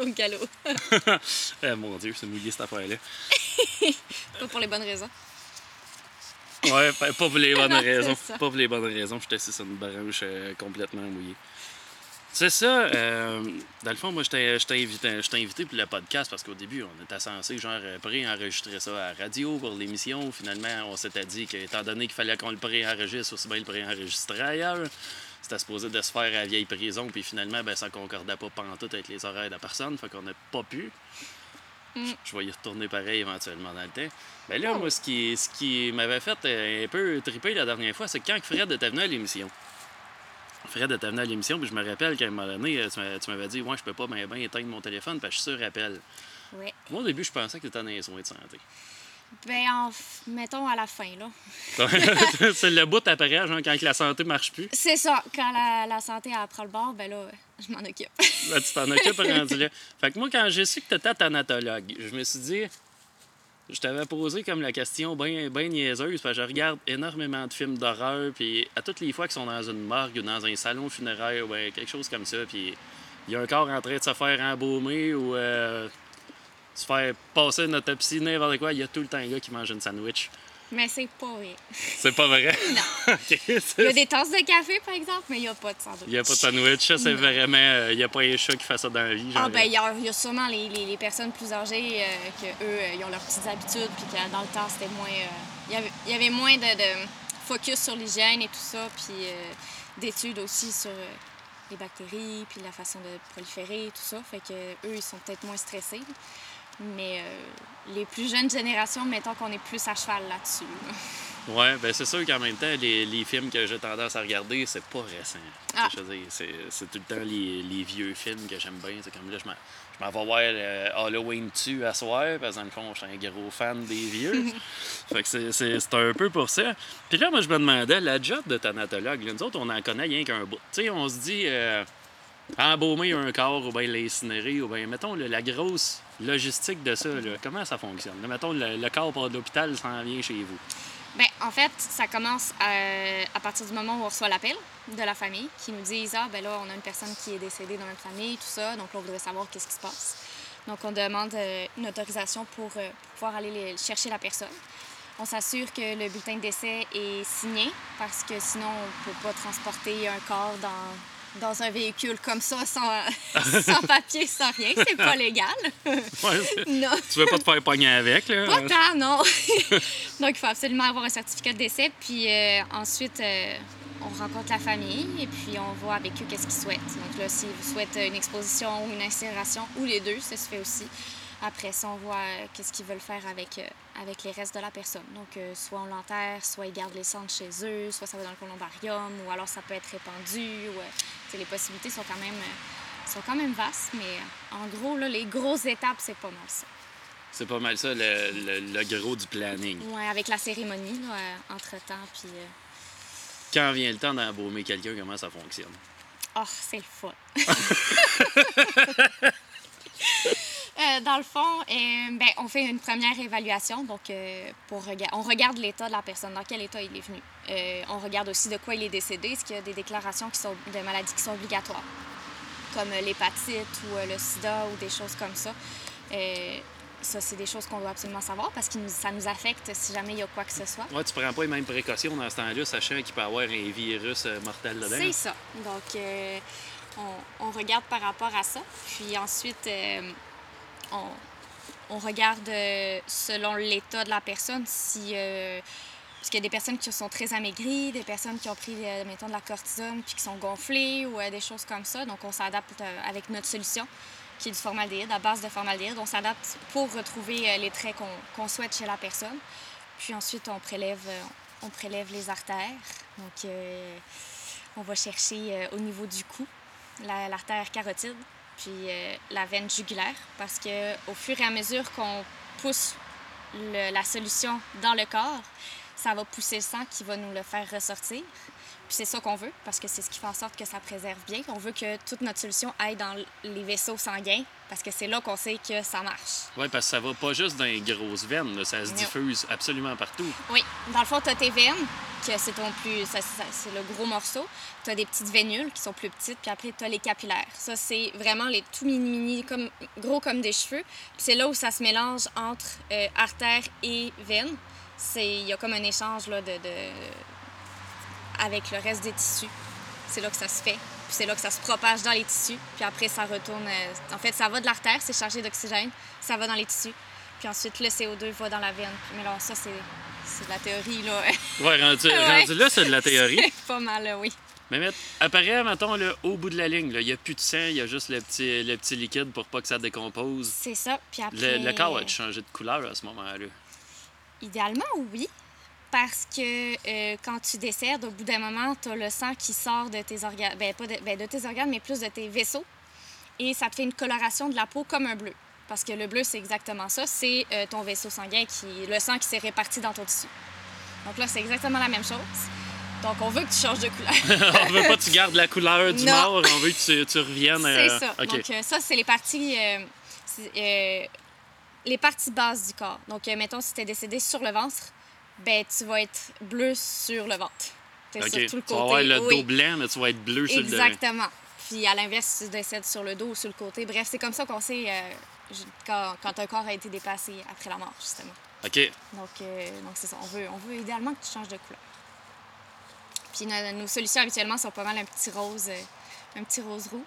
au galop. Eh, mon Dieu, c'est mouillé cette affaire-là. Pas pour les bonnes raisons. Ouais, pas pour les bonnes raisons. Pas pour les bonnes raisons. J'étais assis sur une branche euh, complètement mouillée. C'est ça. euh, dans le fond, moi, je t'ai je t'ai invité, je t'ai invité pour le podcast parce qu'au début, on était censé genre euh, pré-enregistrer ça à la radio pour l'émission. Finalement, on s'était dit qu'étant donné qu'il fallait qu'on le pré-enregistre, aussi bien le pré-enregistrer ailleurs. C'était supposé de se faire à la vieille prison, puis finalement, ben, ça concordait pas pantoute avec les horaires de personne, fait qu'on n'a pas pu. Mm. Je vais y retourner pareil éventuellement dans le temps. Ben là, Oh. moi, ce qui, ce qui m'avait fait euh, un peu triper la dernière fois, c'est quand Fred était venu à l'émission. Fred était venu à l'émission, puis je me rappelle qu'à un moment donné, euh, tu m'a- tu m'avais dit, ouais, je peux pas bien ben éteindre mon téléphone, parce que je suis sur appel. Ouais. Moi, au début, je pensais que tu étais dans les soins de santé. Ben, en f- mettons à la fin, là. c'est le bout après, genre, quand la santé marche plus. C'est ça. Quand la, la santé elle prend le bord, ben là, je m'en occupe. Là, tu t'en occupes rendu là. Fait que moi, quand j'ai su que tu étais thanatologue, je me suis dit, je t'avais posé comme la question bien ben niaiseuse, parce que je regarde énormément de films d'horreur, puis à toutes les fois qu'ils sont dans une morgue ou dans un salon funéraire ou ben, quelque chose comme ça, puis il y a un corps en train de se faire embaumer ou euh, se faire passer une autopsie, n'importe quoi, il y a tout le temps un gars qui mange une sandwich. Mais c'est pas vrai. C'est pas vrai? Non. Il y a des tasses de café, par exemple, mais il n'y a pas de sandwich. Il n'y a pas de sandwich, ça c'est vraiment. euh, Il n'y a pas un chat qui fait ça dans la vie. Ah, ben, il y, a il y a sûrement les, les- les personnes plus âgées euh, que eux, euh, ils ont leurs petites habitudes, puis que dans le temps, c'était moins. euh, il, y avait, il y avait moins de, de focus sur l'hygiène et tout ça, puis euh, d'études aussi sur euh, les bactéries, puis la façon de proliférer et tout ça. Fait que eux, ils sont peut-être moins stressés. Mais euh, les plus jeunes générations, mettons qu'on est plus à cheval là-dessus. là. Ouais, ben c'est sûr qu'en même temps, les, les films que j'ai tendance à regarder, c'est pas récent. Ah. C'est, tout le temps les, les vieux films que j'aime bien. C'est comme là, je m'en, vais voir euh, Halloween 2 à soir, parce que dans le fond, je suis un gros fan des vieux. fait que c'est un peu pour ça. Puis là, moi, je me demandais, la job de thanatologue, là, nous autres, on en connaît rien qu'un bout. Tu sais, on se dit, euh, embaumer un corps ou bien l'incinérer, ou bien, mettons, la grosse logistique de ça, là, comment ça fonctionne? Mettons, le, corps de l'hôpital s'en vient chez vous. Ben, en fait, ça commence à, à partir du moment où on reçoit l'appel de la famille qui nous disent Ah, ben là, on a une personne qui est décédée dans notre famille, tout ça. Donc là, on voudrait savoir qu'est-ce qui se passe. Donc, on demande euh, une autorisation pour, euh, pour pouvoir aller chercher la personne. On s'assure que le bulletin de décès est signé parce que sinon, on ne peut pas transporter un corps dans, dans un véhicule comme ça sans, sans papier, sans rien. C'est pas légal. Ouais, c'est- non. tu veux pas te faire pogner avec, là? Pas tant, non. Donc, il faut absolument avoir un certificat de décès. Puis euh, ensuite, euh, on rencontre la famille et puis on voit avec eux qu'est-ce qu'ils souhaitent. Donc là, s'ils souhaitent une exposition ou une incinération, ou les deux, ça se fait aussi. Après ça, on voit euh, qu'est-ce qu'ils veulent faire avec, euh, avec les restes de la personne. Donc, euh, soit on l'enterre, soit ils gardent les cendres chez eux, soit ça va dans le columbarium, ou alors ça peut être répandu. Ou, les possibilités sont quand même, sont quand même vastes, mais en gros, là, les grosses étapes, c'est pas mal ça. C'est pas mal ça, le, le- le gros du planning. Ouais, avec la cérémonie, là, entre-temps, puis... euh, Quand vient le temps d'embaumer quelqu'un, comment ça fonctionne? Oh, c'est le fun. Euh, dans le fond, euh, ben, on fait une première évaluation. Donc, euh, pour rega- on regarde l'état de la personne, dans quel état il est venu. On regarde aussi de quoi il est décédé, est-ce qu'il y a des déclarations qui sont, de maladies qui sont obligatoires, comme l'hépatite ou le sida ou des choses comme ça. Ça, c'est des choses qu'on doit absolument savoir parce que ça nous affecte si jamais il y a quoi que ce soit. Ouais, tu prends pas les mêmes précautions dans ce temps-là, sachant qu'il peut y avoir un virus mortel dedans. C'est ça. Donc, on, on regarde par rapport à ça. Puis ensuite, on, regarde euh, selon l'état de la personne si. euh, y a des personnes qui sont très amaigries, des personnes qui ont pris, euh, mettons, de la cortisone puis qui sont gonflées ou des choses comme ça. Donc, on s'adapte avec notre solution, qui est du formaldéhyde, à base de formaldéhyde. On s'adapte pour retrouver les traits qu'on souhaite chez la personne. Puis ensuite, on prélève, les artères. Donc, on va chercher au niveau du cou la- l'artère carotide, puis euh, la veine jugulaire, parce que au fur et à mesure qu'on pousse la solution dans le corps, ça va pousser le sang qui va nous le faire ressortir. Puis c'est ça qu'on veut, parce que c'est ce qui fait en sorte que ça préserve bien. On veut que toute notre solution aille dans les vaisseaux sanguins, parce que c'est là qu'on sait que ça marche. Oui, parce que ça va pas juste dans les grosses veines, là, ça se Non. diffuse absolument partout. Oui, dans le fond, tu as tes veines, que c'est ton plus. c'est le gros morceau. Tu as des petites vénules qui sont plus petites, puis après, tu as les capillaires. Ça, c'est vraiment les tout mini-mini, comme, gros comme des cheveux. Puis c'est là où ça se mélange entre euh, artère et veine. C'est- Il y a comme un échange là, de, de- avec le reste des tissus. C'est là que ça se fait. Puis c'est là que ça se propage dans les tissus. Puis après, ça retourne. euh, En fait, ça va de l'artère, c'est chargé d'oxygène. Ça va dans les tissus. Puis ensuite, le CO2 va dans la veine. Mais là, ça, c'est c'est de la théorie, là. Ouais, rendu, Ouais. rendu là, c'est de la théorie. C'est pas mal, là, oui. Mais apparaît, mettons, là, au bout de la ligne, il n'y a plus de sang, il y a juste le petit, le petit liquide pour pas que ça décompose. C'est ça. Puis après. Le, le corps a changé de couleur à ce moment-là? Idéalement, oui. Parce que euh, quand tu décèdes, au bout d'un moment, tu as le sang qui sort de tes organes. Ben, pas de, ben, de tes organes, mais plus de tes vaisseaux. Et ça te fait une coloration de la peau comme un bleu. Parce que le bleu, c'est exactement ça. C'est euh, ton vaisseau sanguin, qui, le sang qui s'est réparti dans ton tissu. Donc là, c'est exactement la même chose. Donc, on veut que tu changes de couleur. on veut pas que tu gardes la couleur du Non. mort, on veut que tu, tu reviennes. C'est euh, ça. OK. Donc, euh, ça, c'est les parties, c'est, les parties basses du corps. Donc, euh, mettons, si tu es décédé sur le ventre, ben, tu vas être bleu sur le ventre. T'es OK. sur tout le Tu vas côté. avoir le Oui, dos blanc, mais tu vas être bleu sur le Exactement. Puis, à l'inverse, si tu décèdes sur le dos ou sur le côté. Bref, c'est comme ça qu'on sait euh, quand, quand un corps a été déplacé après la mort, justement. OK. Donc, euh, donc c'est ça. On veut, on veut idéalement que tu changes de couleur. Puis nos, nos solutions habituellement sont pas mal un petit rose, euh, un petit rose rouge.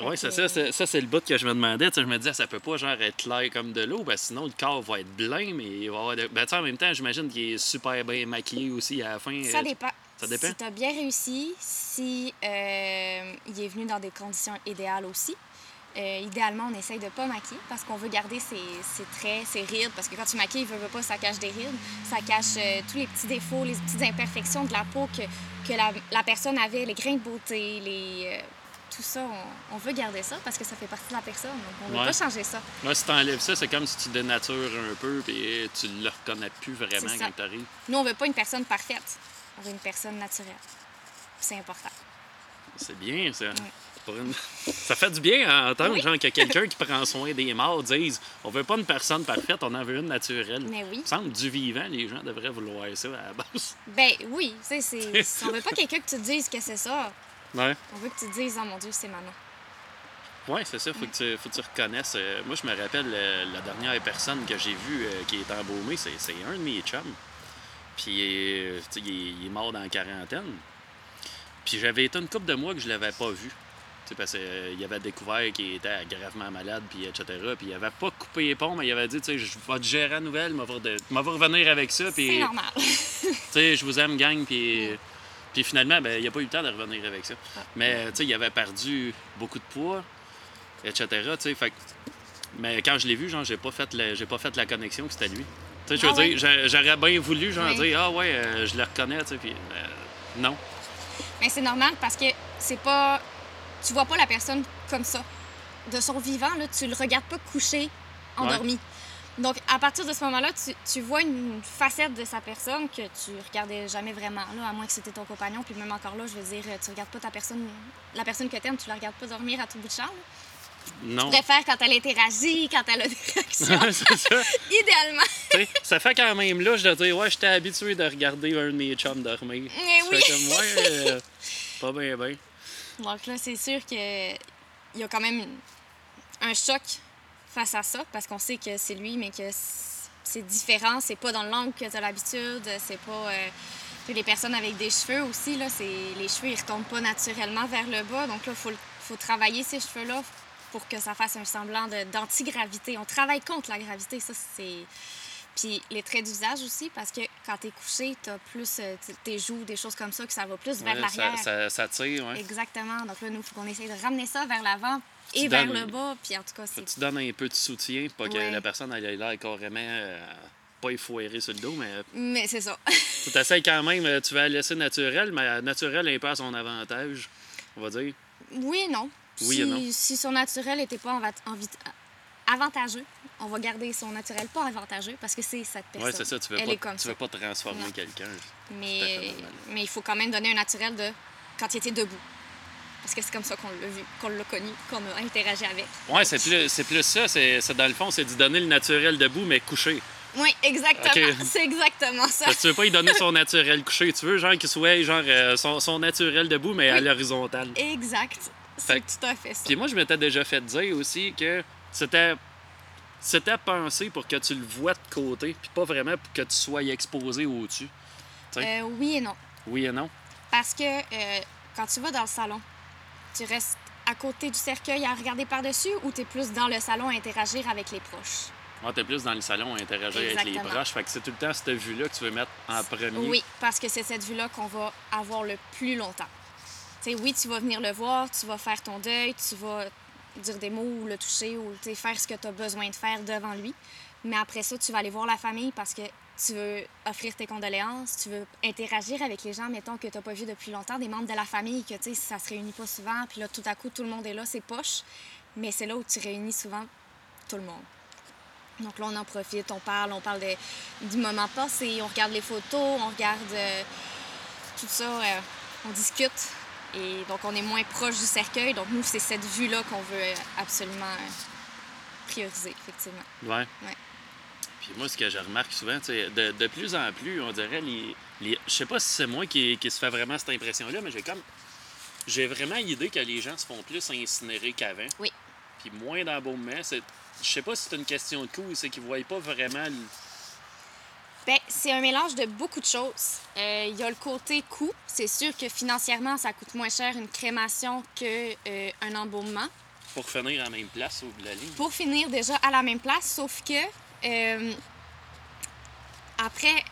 Oui, c'est ça. c'est- Ça, c'est le bout que je me demandais. Je me disais, ça peut pas genre être clair comme de l'eau, que sinon le corps va être blanc, mais il va avoir. de- Ben, tu sais, en même temps, j'imagine qu'il est super bien maquillé aussi à la fin. Ça Euh, dépend. ça dépend? Si tu as bien réussi, si euh, il est venu dans des conditions idéales aussi. Euh, idéalement, on essaye de pas maquiller parce qu'on veut garder ses, ses traits, ses rides. Parce que quand tu maquilles, veut, veut pas, ça cache des rides. Ça cache euh, tous les petits défauts, les petites imperfections de la peau que, que la, la personne avait, les grains de beauté, les, tout ça. On, on veut garder ça parce que ça fait partie de la personne. Donc, on veut Ouais. pas changer ça. Là, si t'enlèves ça, c'est comme si tu dénatures un peu, puis tu le reconnais plus vraiment quand t'arrives. Nous, on veut pas une personne parfaite. On veut une personne naturelle. C'est important. C'est bien, ça. Une- Ça fait du bien à entendre, Oui. genre, que quelqu'un qui prend soin des morts dise on veut pas une personne parfaite, on en veut une naturelle. Mais oui. Il me semble du vivant, les gens devraient vouloir ça à la base. Ben oui, tu sais, c'est- on veut pas quelqu'un que tu te dises que c'est ça. Ouais. On veut que tu te dises, oh mon Dieu, c'est maman. Oui, c'est ça. Faut que, tu, faut que tu reconnaisses. Euh, moi, je me rappelle euh, la dernière personne que j'ai vue euh, qui est embaumée, c'est, c'est un de mes chums. Puis, tu sais, il, est- il est mort dans la quarantaine. Puis, j'avais été une couple de mois que je l'avais pas vu. Tu sais, parce qu'il avait découvert qu'il était gravement malade, puis etc. Puis, il avait pas coupé les ponts, mais il avait dit, tu sais, je vais te gérer à nouvelle, je vais revenir avec ça. Puis, C'est normal. tu sais, je vous aime, gang, puis... Puis finalement, ben, il n'a pas eu le temps de revenir avec ça. Mais, tu sais, il avait perdu beaucoup de poids, etc., fait Mais quand je l'ai vu, genre, j'ai pas fait la, j'ai pas fait la connexion que c'était lui. Tu sais, je veux Ah dire, j'a- j'aurais bien voulu, genre, Oui. dire, ah ouais, euh, je le reconnais, tu sais, puis euh, non. Mais c'est normal parce que c'est pas. Tu vois pas la personne comme ça. De son vivant, là, tu le regardes pas couché, endormi. Donc, à partir de ce moment-là, tu, tu vois une facette de sa personne que tu regardais jamais vraiment, là, à moins que c'était ton compagnon. Puis même encore là, je veux dire, tu regardes pas ta personne, la personne que t'aimes, tu la regardes pas dormir à tout bout de champ. là. Non. Tu préfères quand elle interagit, quand elle a des réactions. Idéalement. Tu ça fait quand même là, je dois dire, ouais, j'étais habitué de regarder un de mes chums dormir. Mais Ça oui. fait comme, ouais, euh, pas bien, bien. Donc là, c'est sûr qu'il y a quand même une- un choc face à ça, parce qu'on sait que c'est lui, mais que c'est différent, c'est pas dans le langue que tu as l'habitude, c'est pas... euh, les personnes avec des cheveux aussi, là, c'est, les cheveux, ils retombent pas naturellement vers le bas, donc là, il faut, le- faut travailler ces cheveux-là pour que ça fasse un semblant d'antigravité. On travaille contre la gravité, ça, c'est... Puis les traits du visage aussi, parce que quand t'es couché, t'as plus euh, tes joues, des choses comme ça, que ça va plus vers Ouais, l'arrière. ça, ça, ça tire, ouais. Exactement. Donc là, nous, il faut qu'on essaye de ramener ça vers l'avant et vers donnes- le bas. Puis en tout cas, c'est. tu donnes un peu de soutien pour pas que la personne ait l'air carrément euh, pas effoirée sur le dos, mais Mais c'est ça. tu t'essayes quand même, euh, tu vas la laisser naturelle, mais naturelle est pas à son avantage, on va dire. oui et non. Oui si, et non. si son naturel n'était pas avantageux, on va garder son naturel pas avantageux parce que c'est cette personne. Ouais, c'est ça. Tu veux Elle pas, est comme tu ça. veux pas transformer quelqu'un. Mais, mais il faut quand même donner un naturel de quand il était debout. Parce que c'est comme ça qu'on l'a vu, qu'on l'a connu, qu'on a interagi avec. Ouais, c'est plus, c'est plus ça. C'est, c'est dans le fond, c'est d'y donner le naturel debout, mais couché. Oui, exactement. C'est exactement ça. Parce que tu veux pas y donner son naturel couché. Tu veux, genre, qu'il soit, genre, euh, son, son naturel debout, mais à Oui. l'horizontale. Exact. C'est que- tout à fait ça. Puis moi, je m'étais déjà fait dire aussi que c'était, c'était pensé pour que tu le vois de côté, puis pas vraiment pour que tu sois exposé au-dessus. Euh, oui et non. Oui et non. Parce que euh, quand tu vas dans le salon, tu restes à côté du cercueil à regarder par-dessus ou tu es plus dans le salon à interagir avec les proches? Moi, t'es plus dans le salon à interagir avec les proches. Fait que c'est tout le temps cette vue-là que tu veux mettre en premier. Oui, parce que c'est cette vue-là qu'on va avoir le plus longtemps. Oui, tu vas venir le voir, tu vas faire ton deuil, tu vas dire des mots ou le toucher ou faire ce que tu as besoin de faire devant lui. Mais après ça, tu vas aller voir la famille parce que tu veux offrir tes condoléances, tu veux interagir avec les gens, mettons, que tu n'as pas vu depuis longtemps, des membres de la famille, que tu sais, ça se réunit pas souvent, puis là, tout à coup, tout le monde est là, c'est poche. Mais c'est là où tu réunis souvent tout le monde. Donc là, on en profite, on parle, on parle de- du moment passé, on regarde les photos, on regarde euh, tout ça, euh, on discute. Et donc, on est moins proche du cercueil. Donc, nous, c'est cette vue-là qu'on veut euh, absolument prioriser, effectivement. Ouais. Ouais. Puis moi, ce que je remarque souvent, de, de plus en plus, on dirait, les, les... je sais pas si c'est moi qui, qui se fait vraiment cette impression-là, mais j'ai comme. J'ai vraiment l'idée que les gens se font plus incinérer qu'avant. Oui. Puis moins d'embaumement. Je sais pas si c'est une question de coût, c'est qu'ils voient pas vraiment. le- Ben, c'est un mélange de beaucoup de choses. Euh, Il y a le côté coût. C'est sûr que financièrement, ça coûte moins cher une crémation qu'un embaumement. pour finir à la même place au bout de la ligne. pour finir déjà à la même place, sauf que euh, après,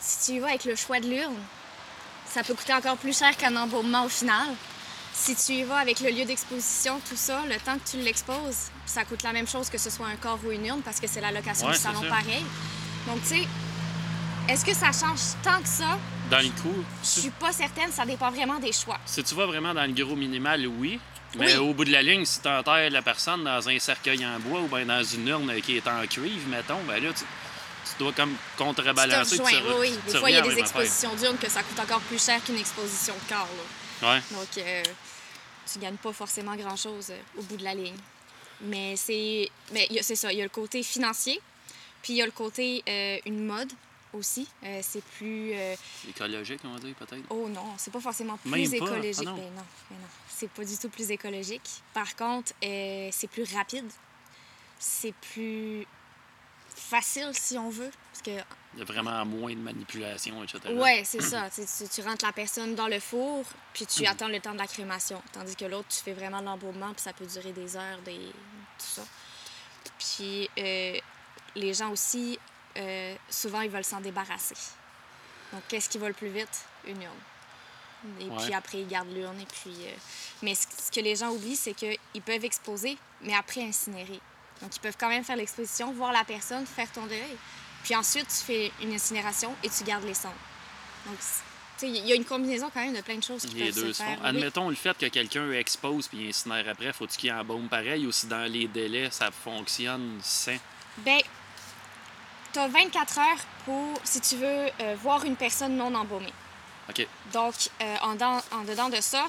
si tu y vas avec le choix de l'urne, ça peut coûter encore plus cher qu'un embaumement au final. Si tu y vas avec le lieu d'exposition, tout ça, le temps que tu l'exposes, ça coûte la même chose que ce soit un corps ou une urne parce que c'est la location Ouais, du salon pareil. Donc, tu sais, est-ce que ça change tant que ça? Dans le coup, Je suis pas certaine, ça dépend vraiment des choix. si tu vas vraiment dans le gros minimal, oui. Mais Oui. au bout de la ligne, si tu enterres la personne dans un cercueil en bois ou bien dans une urne qui est en cuivre, mettons, ben là, tu, tu dois comme Tu te contrebalancer. rejoins, tu- oui, oui. tu Des fois, il y a des expositions d'urnes que ça coûte encore plus cher qu'une exposition de corps. là. Ouais. Donc, euh, tu gagnes pas forcément grand-chose euh, au bout de la ligne. Mais c'est mais c'est ça, il y a le côté financier, puis il y a le côté euh, une mode aussi. Euh, c'est plus... euh, Écologique, on va dire, peut-être? oh non, c'est pas forcément plus Même pas? écologique. Ah non. Ben non, ben non. C'est pas du tout plus écologique. Par contre, euh, c'est plus rapide. C'est plus facile, si on veut. Parce que Il y a vraiment moins de manipulation, etc. Ouais, c'est ça. Tu, tu- rentres la personne dans le four, puis tu attends le temps de la crémation. Tandis que l'autre, tu fais vraiment l'embaumement, puis ça peut durer des heures, des... tout ça. Puis les gens aussi, euh, souvent, ils veulent s'en débarrasser. Donc, qu'est-ce qui va le plus vite? Une urne. Et Ouais. puis après, ils gardent l'urne. Et puis, euh, Mais ce que les gens oublient, c'est qu'ils peuvent exposer, mais après incinérer. Donc, ils peuvent quand même faire l'exposition, voir la personne, faire ton deuil. Puis ensuite, tu fais une incinération et tu gardes les cendres. Donc, c'est- tu sais, il y a une combinaison quand même de plein de choses qui Les peuvent deux se faire. Oui. Admettons le fait que quelqu'un expose puis incinère après, faut-tu qu'il embaume pareil ou si dans les délais ça fonctionne sans? Ben, tu as 24 heures pour, si tu veux, euh, voir une personne non embaumée. OK. Donc, euh, en, dans- en dedans de ça,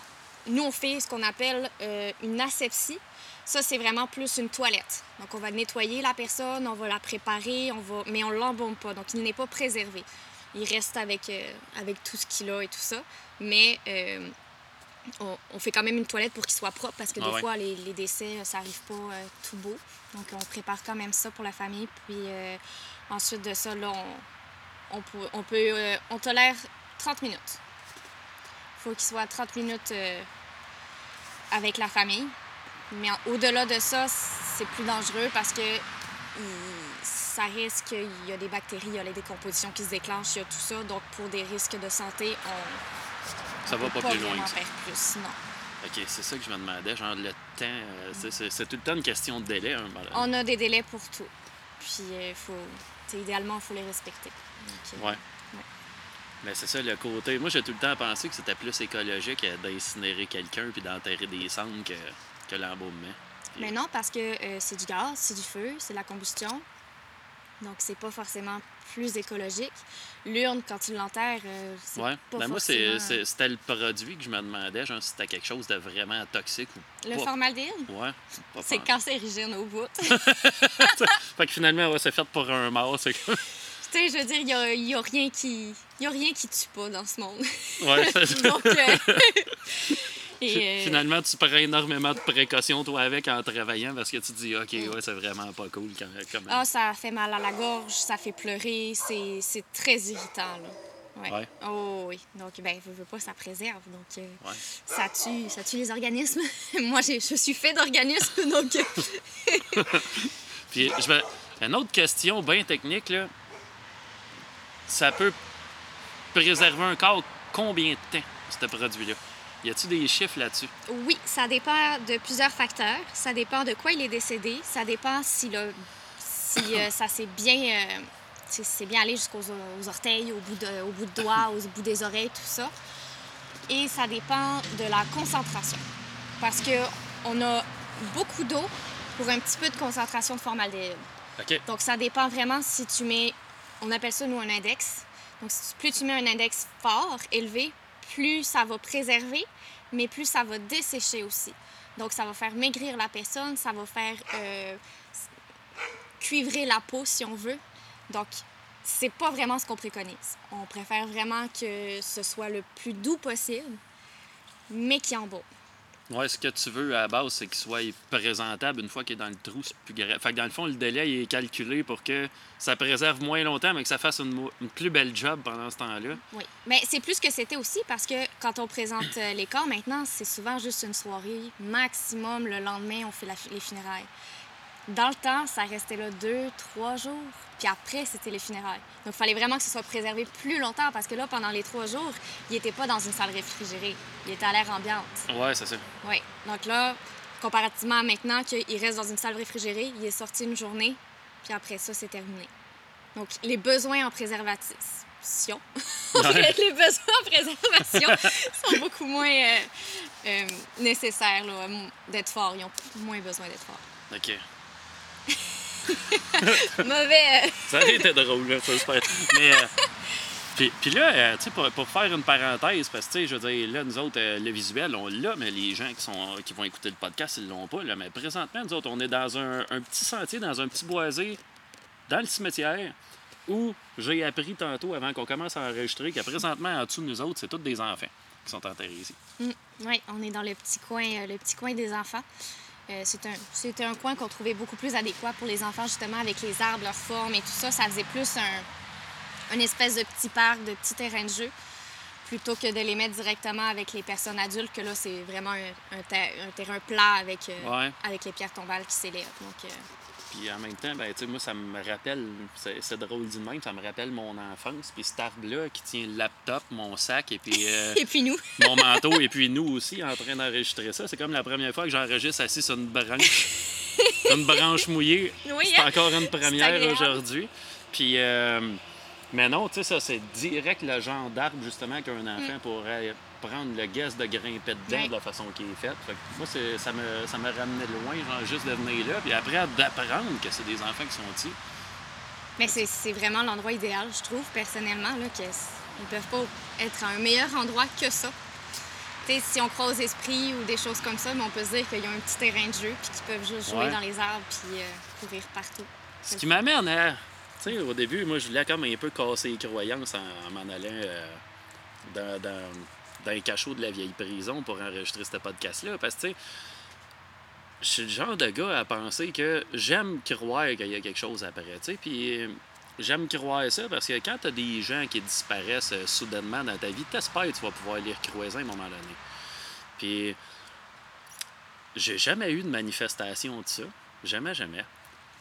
nous, on fait ce qu'on appelle euh, une asepsie. Ça, c'est vraiment plus une toilette. Donc, on va nettoyer la personne, on va la préparer, on va... mais on ne l'embaume pas. Donc, il n'est pas préservé. Il reste avec, avec tout ce qu'il a et tout ça. Mais on, on fait quand même une toilette pour qu'il soit propre parce que Ah des ouais. fois, les, les décès, ça n'arrive pas euh, tout beau. Donc, on prépare quand même ça pour la famille. Puis euh, ensuite de ça, là, on, on peut, on, peut, euh, on tolère 30 minutes. faut qu'il soit 30 minutes euh, avec la famille. Mais au-delà de ça, c'est plus dangereux parce que il- ça risque qu'il y a des bactéries, il y a les décompositions qui se déclenchent, il y a tout ça. Donc, pour des risques de santé, on Ça va ne pas peut plus loin que ça. faire plus. Non. OK, c'est ça que je me demandais, genre le temps, euh, c'est- tout le temps une question de délai. Hein, On a des délais pour tout. Puis, il faut, idéalement, il faut les respecter. Donc, Ouais. Mais c'est ça le côté. Moi, j'ai tout le temps pensé que c'était plus écologique d'incinérer quelqu'un puis d'enterrer des cendres que, que l'embaumement. Mais non, parce que euh, c'est du gaz, c'est du feu, c'est de la combustion. Donc, c'est pas forcément plus écologique. L'urne, quand tu l'enterres, euh, c'est Ouais. pas Ben moi, forcément... c'était le produit que je me demandais, genre si c'était quelque chose de vraiment toxique ou Le pas. formaldéhyde, Ouais. c'est cancérigène au bout. Fait que finalement, ouais, c'est fait pour un mort. C'est comme... tu sais, je veux dire, il y a, y a rien qui... Y a rien qui tue pas dans ce monde. Ouais, c'est- Donc... euh, et, euh, Finalement, tu prends énormément de précautions, toi, avec, en travaillant, parce que tu te dis, OK, ouais, c'est vraiment pas cool. Quand, comme... Ah, ça fait mal à la gorge, ça fait pleurer, c'est très irritant, là. Ouais. Ouais. Oh oui. Donc, ben, veux, veux pas, ça préserve. Donc, euh, Ouais. ça, tue, ça tue les organismes. Moi, je suis fait d'organismes, donc... euh, Puis, je vais... une autre question bien technique, là. Ça peut préserver un corps combien de temps, ce produit-là? Y a-tu des chiffres là-dessus? Oui, ça dépend de plusieurs facteurs. Ça dépend de quoi il est décédé. Ça dépend si, le, si euh, ça s'est bien, euh, si c'est bien allé jusqu'aux aux orteils, au bout, de, au bout de doigts, au bout des oreilles, tout ça. Et ça dépend de la concentration. Parce que on a beaucoup d'eau pour un petit peu de concentration de formaldéhyde. OK. Donc, ça dépend vraiment si tu mets, on appelle ça, nous, un index. Donc, plus tu mets un index fort, élevé, plus ça va préserver, mais plus ça va dessécher aussi. Donc, ça va faire maigrir la personne, ça va faire euh, cuivrer la peau, si on veut. Donc, c'est pas vraiment ce qu'on préconise. On préfère vraiment que ce soit le plus doux possible, mais qui beau. Ouais, ce que tu veux à la base, c'est qu'il soit présentable une fois qu'il est dans le trou, c'est plus grave. Fait que dans le fond, le délai est calculé pour que ça préserve moins longtemps, mais que ça fasse une, une plus belle job pendant ce temps-là. Oui, mais c'est plus que c'était aussi parce que quand on présente euh, les corps maintenant, c'est souvent juste une soirée. Maximum, le lendemain, on fait la- les funérailles. Dans le temps, ça restait là deux, trois jours. Puis après, c'était les funérailles. Donc, il fallait vraiment que ce soit préservé plus longtemps parce que là, pendant les trois jours, il n'était pas dans une salle réfrigérée. Il était à l'air ambiante. Ouais, c'est ça. Oui. Donc là, comparativement à maintenant qu'il reste dans une salle réfrigérée, il est sorti une journée, puis après ça, c'est terminé. Donc, les besoins en préservation, Ouais. les besoins en préservation sont beaucoup moins euh, euh, nécessaires d'être forts. Ils ont moins besoin d'être forts. OK. Mauvais. euh, Ça a été drôle, là, ça, j'espère. Mais. euh, puis, puis là, euh, tu sais, pour, pour faire une parenthèse, parce que, tu sais, je veux dire, là, nous autres, euh, le visuel, on l'a, mais les gens qui, sont, qui vont écouter le podcast, ils l'ont pas. Là. Mais présentement, nous autres, on est dans un, un petit sentier, dans un petit boisé, dans le cimetière, où j'ai appris tantôt, avant qu'on commence à enregistrer, que présentement, en dessous de nous autres, c'est tous des enfants qui sont enterrés ici. Oui, on est dans le petit coin, euh, le petit coin des enfants. Euh, un, c'était un coin qu'on trouvait beaucoup plus adéquat pour les enfants, justement, avec les arbres, leurs formes et tout ça. Ça faisait plus un, une espèce de petit parc, de petit terrain de jeu, plutôt que de les mettre directement avec les personnes adultes, que là, c'est vraiment un, un ter- un terrain plat avec, euh, Ouais. avec les pierres tombales qui s'élèvent. Donc, euh, Puis en même temps, ben, tu sais, moi, ça me rappelle, c'est drôle du même, ça me rappelle mon enfance. Puis cet arbre-là qui tient le laptop, mon sac, et puis euh, Et puis nous. mon manteau, et puis nous aussi en train d'enregistrer ça. C'est comme la première fois que j'enregistre assis sur une branche. une branche mouillée. Oui, C'est hein? encore une première aujourd'hui. Puis, euh, mais non, tu sais, ça, c'est direct le genre d'arbre, justement, qu'un enfant pourrait prendre le guess de grimper dedans de la façon qui est faite. Fait moi, c'est- ça me, ça me ramenait loin, genre, juste de venir là. Puis après, d'apprendre que c'est des enfants qui sont ici. Mais c'est, c'est vraiment l'endroit idéal, je trouve, personnellement, là, que s- ils peuvent pas être à un meilleur endroit que ça. Si on croise esprit ou des choses comme ça, mais on peut se dire qu'ils ont un petit terrain de jeu puis qu'ils peuvent juste jouer Ouais. dans les arbres puis euh, courir partout. Ce qui m'amène à. Tu sais, au début, moi, je voulais comme un peu casser les croyances en, en m'en allant euh, dans, dans, dans un cachot de la vieille prison pour enregistrer ce podcast-là. Parce que, tu sais, je suis le genre de gars à penser que j'aime croire qu'il y a quelque chose après. Tu sais, puis. euh, J'aime croire ça parce que quand tu as des gens qui disparaissent euh, soudainement dans ta vie, t'espères que tu vas pouvoir les recroiser à un moment donné. Puis, j'ai jamais eu de manifestation de ça. Jamais, jamais.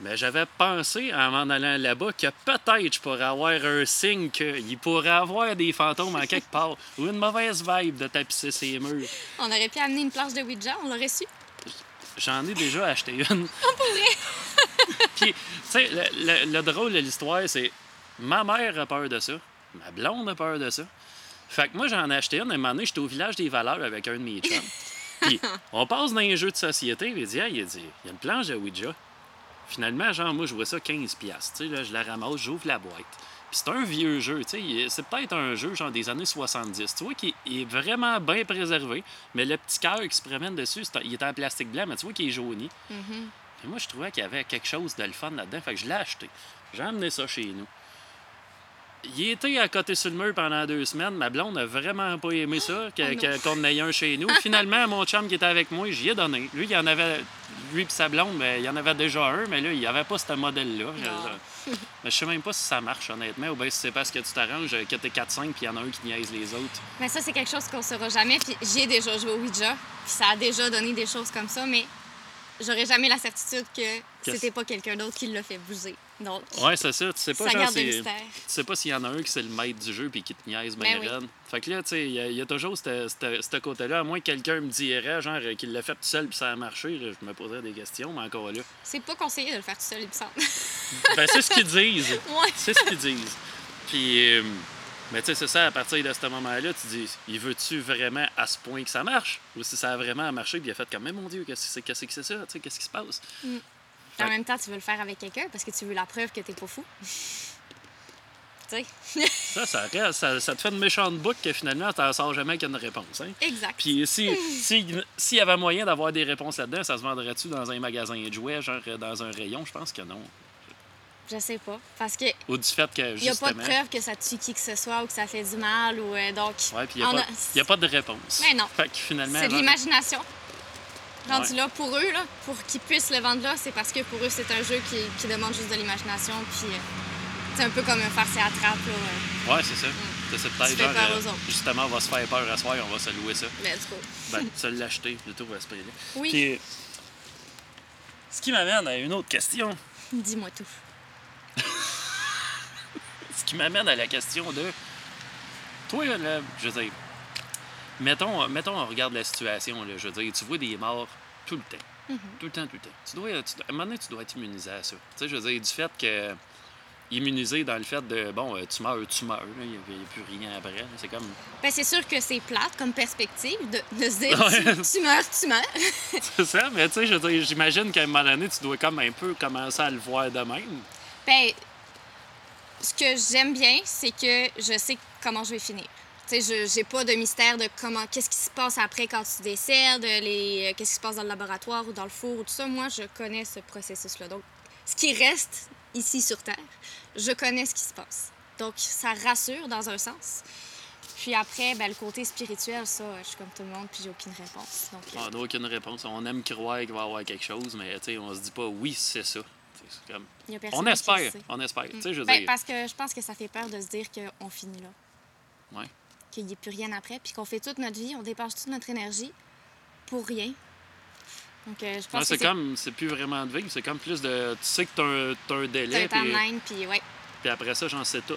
Mais j'avais pensé, en m'en allant là-bas, que peut-être je pourrais avoir un signe qu'il pourrait avoir des fantômes en quelque part. Ou une mauvaise vibe de tapisser ses murs. On aurait pu amener une planche de Ouija, on l'aurait su. J'en ai déjà acheté une. Puis, tu sais, le, le- le drôle de l'histoire, c'est ma mère a peur de ça. Ma blonde a peur de ça. Fait que moi, j'en ai acheté une. À un moment donné, j'étais au village des valeurs avec un de mes chums. Puis on passe dans un jeu de société, il dit, il dit, il y a une planche de Ouija. Finalement, genre, moi, je vois ça 15$. piastres. Tu sais, là, je la ramasse, j'ouvre la boîte. Puis c'est un vieux jeu, tu sais. C'est peut-être un jeu, genre, des années 70. Tu vois qu'il est vraiment bien préservé, mais le petit cœur qui se promène dessus, c'est un- il est en plastique blanc, mais tu vois qu'il est jauni. Mhm. Puis moi, je trouvais qu'il y avait quelque chose de le fun là-dedans. Fait que je l'ai acheté. J'ai emmené ça chez nous. Il était à côté sur le mur pendant deux semaines. Ma blonde a vraiment pas aimé ça, que- Oh que- qu'on en ait un chez nous. Finalement, mon chum qui était avec moi, j'y ai donné. Lui, il en avait. Lui et sa blonde, ben, il y en avait déjà un, mais là, il n'y avait pas ce modèle-là. Je- Non. je- Mais je sais même pas si ça marche, honnêtement, ou bien si c'est parce que tu t'arranges que t'es 4-5 puis il y en a un qui niaise les autres. Mais ça, c'est quelque chose qu'on saura jamais. Puis j'y ai déjà joué au Ouija. Puis ça a déjà donné des choses comme ça, mais j'aurais jamais la certitude que Qu'est-ce- c'était pas quelqu'un d'autre qui l'a fait bouger. Donc, Ouais, c'est ça. Tu sais pas, ça genre, tu sais pas s'il y en a un qui c'est le maître du jeu puis qui te niaise bien Ben oui. raide. Fait que là, tu sais, il y, a- il y a toujours ce- ce ce côté-là. À moins que quelqu'un me dirait, genre, qu'il l'a fait tout seul puis ça a marché, là, je me poserais des questions, mais encore là. C'est pas conseillé de le faire tout seul, il me semble. Ben, c'est ce qu'ils disent. ouais. C'est ce qu'ils disent. Puis, euh, mais tu sais, c'est ça, à partir de ce moment-là, tu dis, il veut-tu vraiment à ce point que ça marche? Ou si ça a vraiment marché puis il a fait comme, mais mon Dieu, qu'est-ce que c'est qu'est-ce que c'est ça? Tu sais, qu'est-ce qui se passe? En même temps, tu veux le faire avec quelqu'un parce que tu veux la preuve que t'es pas fou. tu sais? Ça, ça, reste- ça, ça te fait une méchante boucle que finalement, t'en sors jamais qu'une réponse. Hein? exact. Puis si, si, s'il y avait moyen d'avoir des réponses là-dedans, ça se vendrait-tu dans un magasin de jouets, genre euh, dans un rayon? Je pense que non. Je sais pas. Parce que Ou du fait que il y a pas de preuve que ça tue qui que ce soit ou que ça fait du mal. ou euh, Donc, Ouais, puis il n'y a, a- pas de réponse. Mais non. Fait que finalement. c'est de l'imagination. Rendu Ouais. là, pour eux, là, pour qu'ils puissent le vendre là, c'est parce que pour eux, c'est un jeu qui, qui demande juste de l'imagination. Puis, euh, c'est un peu comme un farce et attrape. Là. Ouais, c'est ça. C'est- C'est peut-être genre. peur euh, aux autres. justement, on va se faire peur à soir, on va se louer ça. Mais du coup, Ben, se l'acheter plutôt à ce prix-là. oui, Puis, ce qui m'amène à une autre question. dis-moi tout. Ce qui m'amène à la question de. Toi, là, je veux dire. Mettons, mettons, on regarde la situation, là, je veux dire, tu vois des morts tout le temps. Mhm. Tout le temps, tout le temps. Tu dois, tu- à un moment donné, tu dois être immunisé à ça. Tu sais, je veux dire, du fait que. Immunisé dans le fait de, bon, euh, tu meurs, tu meurs, il n'y a, plus rien après. C'est comme. Ben, c'est sûr que c'est plate comme perspective de, de se dire Ouais. tu, tu meurs, tu meurs. C'est ça, mais tu sais, je j'imagine qu'à un moment donné, tu dois comme un peu commencer à le voir de même. Ben, ce que j'aime bien, c'est que je sais comment je vais finir. Tu sais, je j'ai pas de mystère de comment, qu'est-ce qui se passe après quand tu décèdes, les, euh, qu'est-ce qui se passe dans le laboratoire ou dans le four ou tout ça. Moi, je connais ce processus-là. Donc, ce qui reste ici sur Terre, je connais ce qui se passe. Donc, ça rassure dans un sens. Puis après, ben, le côté spirituel, ça, je suis comme tout le monde, puis j'ai aucune réponse. Donc, euh, On n'a aucune réponse. On aime croire qu'il va y avoir quelque chose, mais on se dit pas oui, c'est ça. Comme- On espère, on espère. Sais, je veux Ben, dire. parce que je pense que ça fait peur de se dire qu'on finit là. Ouais. Qu'il n'y ait plus rien après, puis qu'on fait toute notre vie, on dépense toute notre énergie pour rien. Donc, euh, je pense c'est que comme, c'est plus vraiment de vivre, c'est comme plus de. Tu sais que t'as un, t'as un c'est délai, un puis, timeline, puis ouais. puis après ça, j'en sais tout.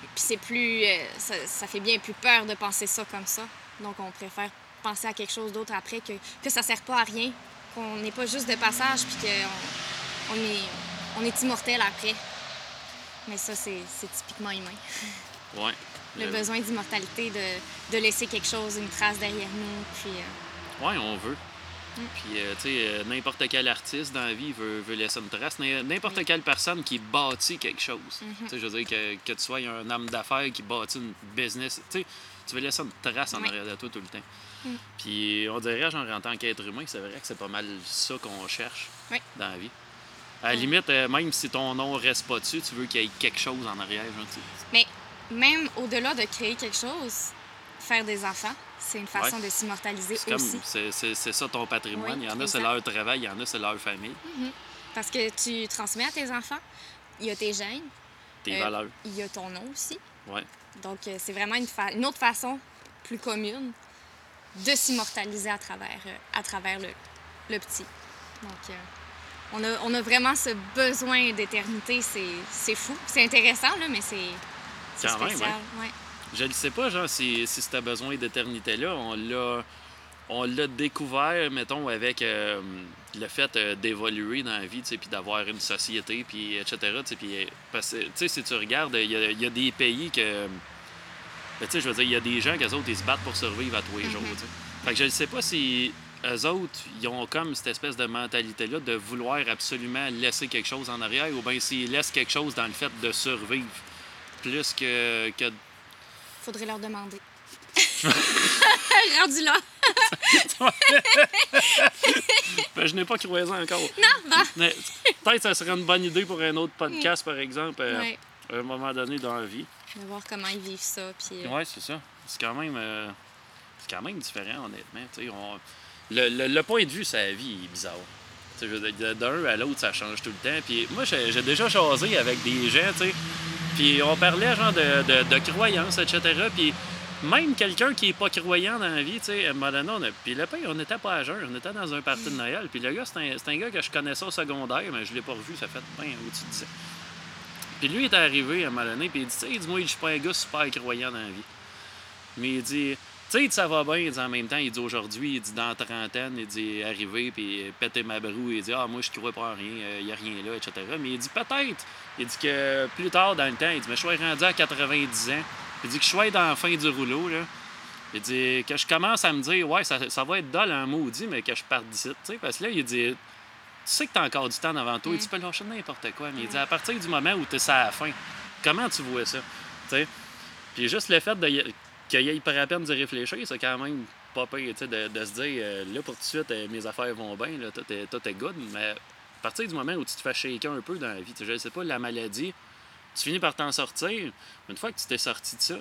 Puis c'est plus... euh, ça, ça fait bien plus peur de penser ça comme ça. Donc, on préfère penser à quelque chose d'autre après, que, que ça sert pas à rien, qu'on n'est pas juste de passage, puis qu'on on est, on est immortel après. Mais ça, c'est c'est typiquement humain. Ouais. Le Euh, besoin d'immortalité, de, de laisser quelque chose, une trace derrière nous. Puis, euh, Ouais, on veut. Mm. Puis, euh, tu sais, n'importe quel artiste dans la vie veut, veut laisser une trace. N'im- N'importe Oui. quelle personne qui bâtit quelque chose. Mhm. Tu sais, je veux dire, que, que tu sois un homme d'affaires qui bâtit une business. Tu sais, tu veux laisser une trace en Oui. arrière de toi tout le temps. Mm. Puis, on dirait, genre, en tant qu'être humain, c'est vrai que c'est pas mal ça qu'on cherche Oui. dans la vie. À la Mm. limite, même si ton nom reste pas dessus, tu veux qu'il y ait quelque chose en arrière. Genre, tu sais. Mais même au-delà de créer quelque chose, faire des enfants, c'est une façon Ouais. de s'immortaliser aussi. c'est, ça ton patrimoine. Oui, il y en a, c'est leur travail, il y en a, c'est leur famille, Parce que tu transmets à tes enfants, il y a tes gènes, tes Euh, valeurs. il y a ton nom aussi. Ouais. Donc, euh, c'est vraiment une, fa- une autre façon plus commune de s'immortaliser à travers, euh, à travers le, le petit. Donc, euh, on, a, on a vraiment ce besoin d'éternité. C'est c'est fou. C'est intéressant, là, mais c'est c'est même, ouais. Je ne sais pas, genre, si, si ce besoin d'éternité-là, on l'a, on l'a découvert, mettons, avec euh, le fait euh, d'évoluer dans la vie, puis d'avoir une société, puis etc. Puis, euh, parce que, tu sais, si tu regardes, il y a, il y a des pays que. ben, tu sais, je veux dire, il y a des gens, qu'eux autres, ils se battent pour survivre à tous les jours, sais. Fait que je ne sais pas si. eux autres, ils ont comme cette espèce de mentalité-là de vouloir absolument laisser quelque chose en arrière, ou bien s'ils laissent quelque chose dans le fait de survivre, plus que, que Faudrait leur demander. Rendu là. Ben, je n'ai pas croisé encore. Non, bah. Mais Peut-être que ça serait une bonne idée pour un autre podcast, par exemple, euh, Ouais. à un moment donné dans la vie. De voir comment ils vivent ça. Puis, euh, Ouais, c'est ça. C'est quand même euh, c'est quand même différent, honnêtement. On- Le, le- le point de vue sur la vie est bizarre. D'un à l'autre, ça change tout le temps. Puis moi, j'ai j'ai déjà jasé avec des gens, tu sais. Puis on parlait genre de, de, croyances, etc. Puis même quelqu'un qui est pas croyant dans la vie, tu sais, à un on puis on était pas à jeun, on était dans un party de Noël. Puis le gars, c'est un, gars que je connaissais au secondaire, mais je l'ai pas revu, ça fait bien au-dessus de 10 ans. Puis lui, il est arrivé à un puis il dit, tu sais, dis-moi, je suis pas un gars super croyant dans la vie. Mais il dit, tu sais, il dit, ça va bien, il dit en même temps, il dit aujourd'hui, il dit dans la trentaine, il dit arriver, puis péter ma broue, il dit, ah, moi, je crois pas en rien, il y a rien là, etc. Mais il dit, peut-être, il dit que plus tard dans le temps, il dit, mais je suis rendu à 90 ans, il dit que je suis dans la fin du rouleau, là. Il dit que je commence à me dire, ouais, ça, ça va être dole en maudit, mais que je parte d'ici, tu sais, parce que là, il dit, tu sais que t'as encore du temps devant toi, Mm. tu peux lâcher n'importe quoi, mais il dit, à partir du moment où tu es à la fin, comment tu vois ça, tu sais? Puis juste le fait de qu'il ait pas la peine d'y réfléchir, c'est quand même pas pire, de, de se dire, euh, là, pour tout de suite, euh, mes affaires vont bien, là, tout est, tout est good, mais à partir du moment où tu te fais shaker un peu dans la vie, je sais pas, la maladie, tu finis par t'en sortir, mais une fois que tu t'es sorti de ça,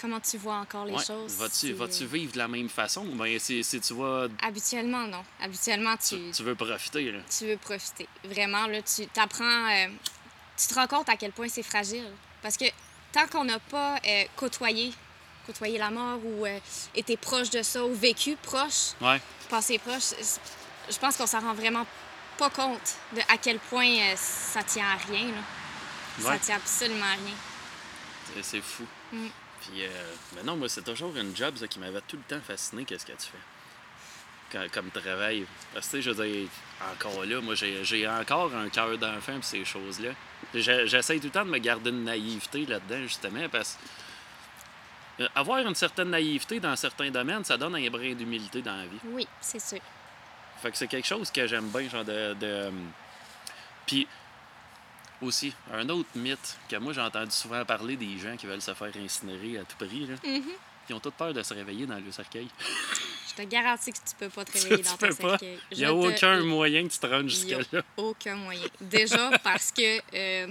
Comment tu vois encore les ouais, choses? vas-tu vas-tu vivre de la même façon? Ou bien si, si tu vas Habituellement, non. Habituellement, tu, tu, tu veux profiter là. tu veux profiter. Vraiment, là, tu t'apprends... euh, tu te rends compte à quel point c'est fragile. Parce que tant qu'on n'a pas euh, côtoyé, côtoyé la mort ou euh, été proche de ça ou vécu proche, Ouais. passé proche, je pense qu'on s'en rend vraiment pas compte de à quel point euh, ça tient à rien. Là. Ça Ouais. tient absolument à rien. C'est- fou. Mm. Puis, euh, mais non, moi, c'est toujours une job ça, qui m'avait tout le temps fasciné, qu'est-ce que tu fais? Comme travail. Parce que, tu sais, je veux dire, encore là, moi, j'ai encore un cœur d'enfant pour ces choses-là. J'essaie tout le temps de me garder une naïveté là-dedans, justement, parce que euh, avoir une certaine naïveté dans certains domaines, ça donne un brin d'humilité dans la vie. Oui, c'est sûr. Fait que c'est quelque chose que j'aime bien, genre de. de Puis aussi, un autre mythe que moi j'ai entendu souvent parler des gens qui veulent se faire incinérer à tout prix, là. Mhm. Ils ont toute peur de se réveiller dans le cercueil. Je te garantis que tu peux pas te réveiller dans ton cercueil. Il n'y a te- aucun moyen que tu te rendes jusque-là. aucun moyen. Déjà parce que euh,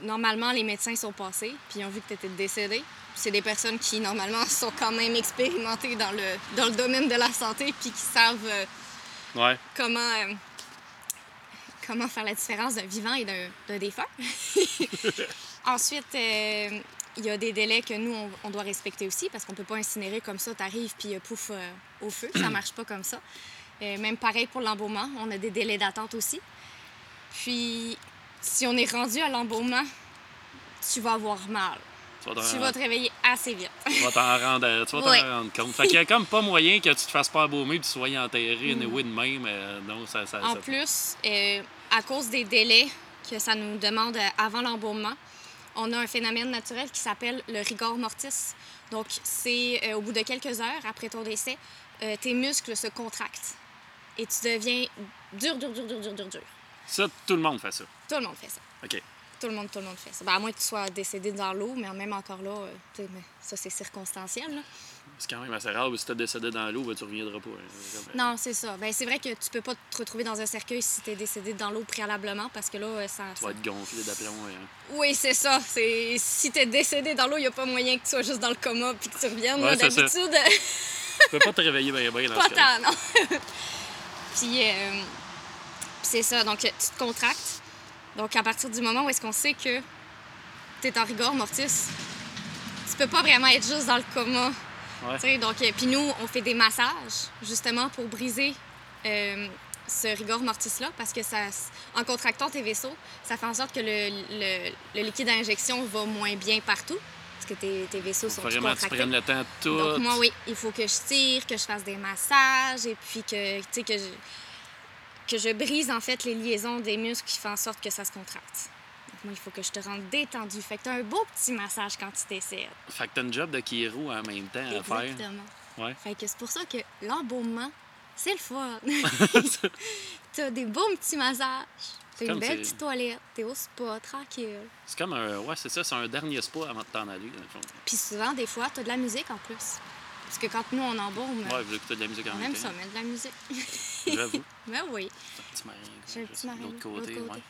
normalement, les médecins sont passés, puis ils ont vu que tu étais décédé. C'est des personnes qui, normalement, sont quand même expérimentées dans le, dans le domaine de la santé, puis qui savent euh, Ouais. comment, euh, comment faire la différence d'un vivant et d'un défunt. Ensuite, il y a des délais que nous, on, on doit respecter aussi, parce qu'on peut pas incinérer comme ça, t'arrives, puis euh, pouf, euh, au feu. Ça marche pas comme ça. Euh, même pareil pour l'embaumement, on a des délais d'attente aussi. Puis, si on est rendu à l'embaumement, tu vas avoir mal. Tu vas t'en Tu vas te réveiller assez vite. tu vas t'en rendre, tu vas t'en Ouais. rendre compte. Fait qu'il y a comme pas moyen que tu te fasses pas embaumer et que tu sois enterré Mm. anyway de même. euh, non, ça, ça, En ça- plus, à cause des délais que ça nous demande avant l'embaumement, on a un phénomène naturel qui s'appelle le rigor mortis. Donc, c'est euh, au bout de quelques heures après ton décès, euh, tes muscles se contractent et tu deviens dur, dur, dur, dur, dur, dur, dur. Ça, tout le monde fait ça. Tout le monde fait ça. OK. Tout le monde, tout le monde fait ça. Ben, à moins que tu sois décédé dans l'eau, mais même encore là, euh, ça, c'est circonstanciel. là. C'est quand même assez rare. Si t'es décédé dans l'eau, ben, tu reviendras pas. hein. Non, c'est ça. Ben, c'est vrai que tu peux pas te retrouver dans un cercueil si tu es décédé dans l'eau préalablement parce que là, euh, ça. Tu vas être gonflé d'aplomb. hein. Oui, c'est ça. C'est... Si tu es décédé dans l'eau, il n'y a pas moyen que tu sois juste dans le coma puis que tu reviennes. Ouais. D'habitude, Tu peux pas te réveiller bien, bien dans pas ce tant, non. puis, euh, puis c'est ça. Donc, tu te contractes. Donc, à partir du moment où est-ce qu'on sait que tu es en rigor mortis, tu peux pas vraiment être juste dans le coma. Ouais. Donc, euh, puis nous, on fait des massages justement pour briser euh, ce rigor mortis-là parce que ça, en contractant tes vaisseaux, ça fait en sorte que le, le- le liquide d'injection va moins bien partout parce que tes, tes vaisseaux sont Faut tout vraiment que tu contractés. prennes le temps de tout. Donc moi, oui, il faut que je tire, que je fasse des massages et puis que, que je, que je brise en fait les liaisons des muscles qui font en sorte que ça se contracte. Moi, il faut que je te rende détendu. Fait que t'as un beau petit massage quand tu décèdes. Fait que t'as une job de Kiro en même temps à faire. Exactement. Ouais. Fait que c'est pour ça que l'embaumement, c'est le fun. T'as des beaux petits massages. T'as une belle petite toilette. T'es au spa, tranquille. C'est comme un. Ouais, c'est ça, c'est un dernier spa avant de t'en aller, dans le fond. Puis souvent, des fois, t'as de la musique en plus. Parce que quand nous, on embaume, Ouais, vous écoutez de la musique en on même aime temps. ça, mettre de la musique. J'avoue. Ben oui. Un petit marin. J'ai un petit marin, l'autre côté. ouais.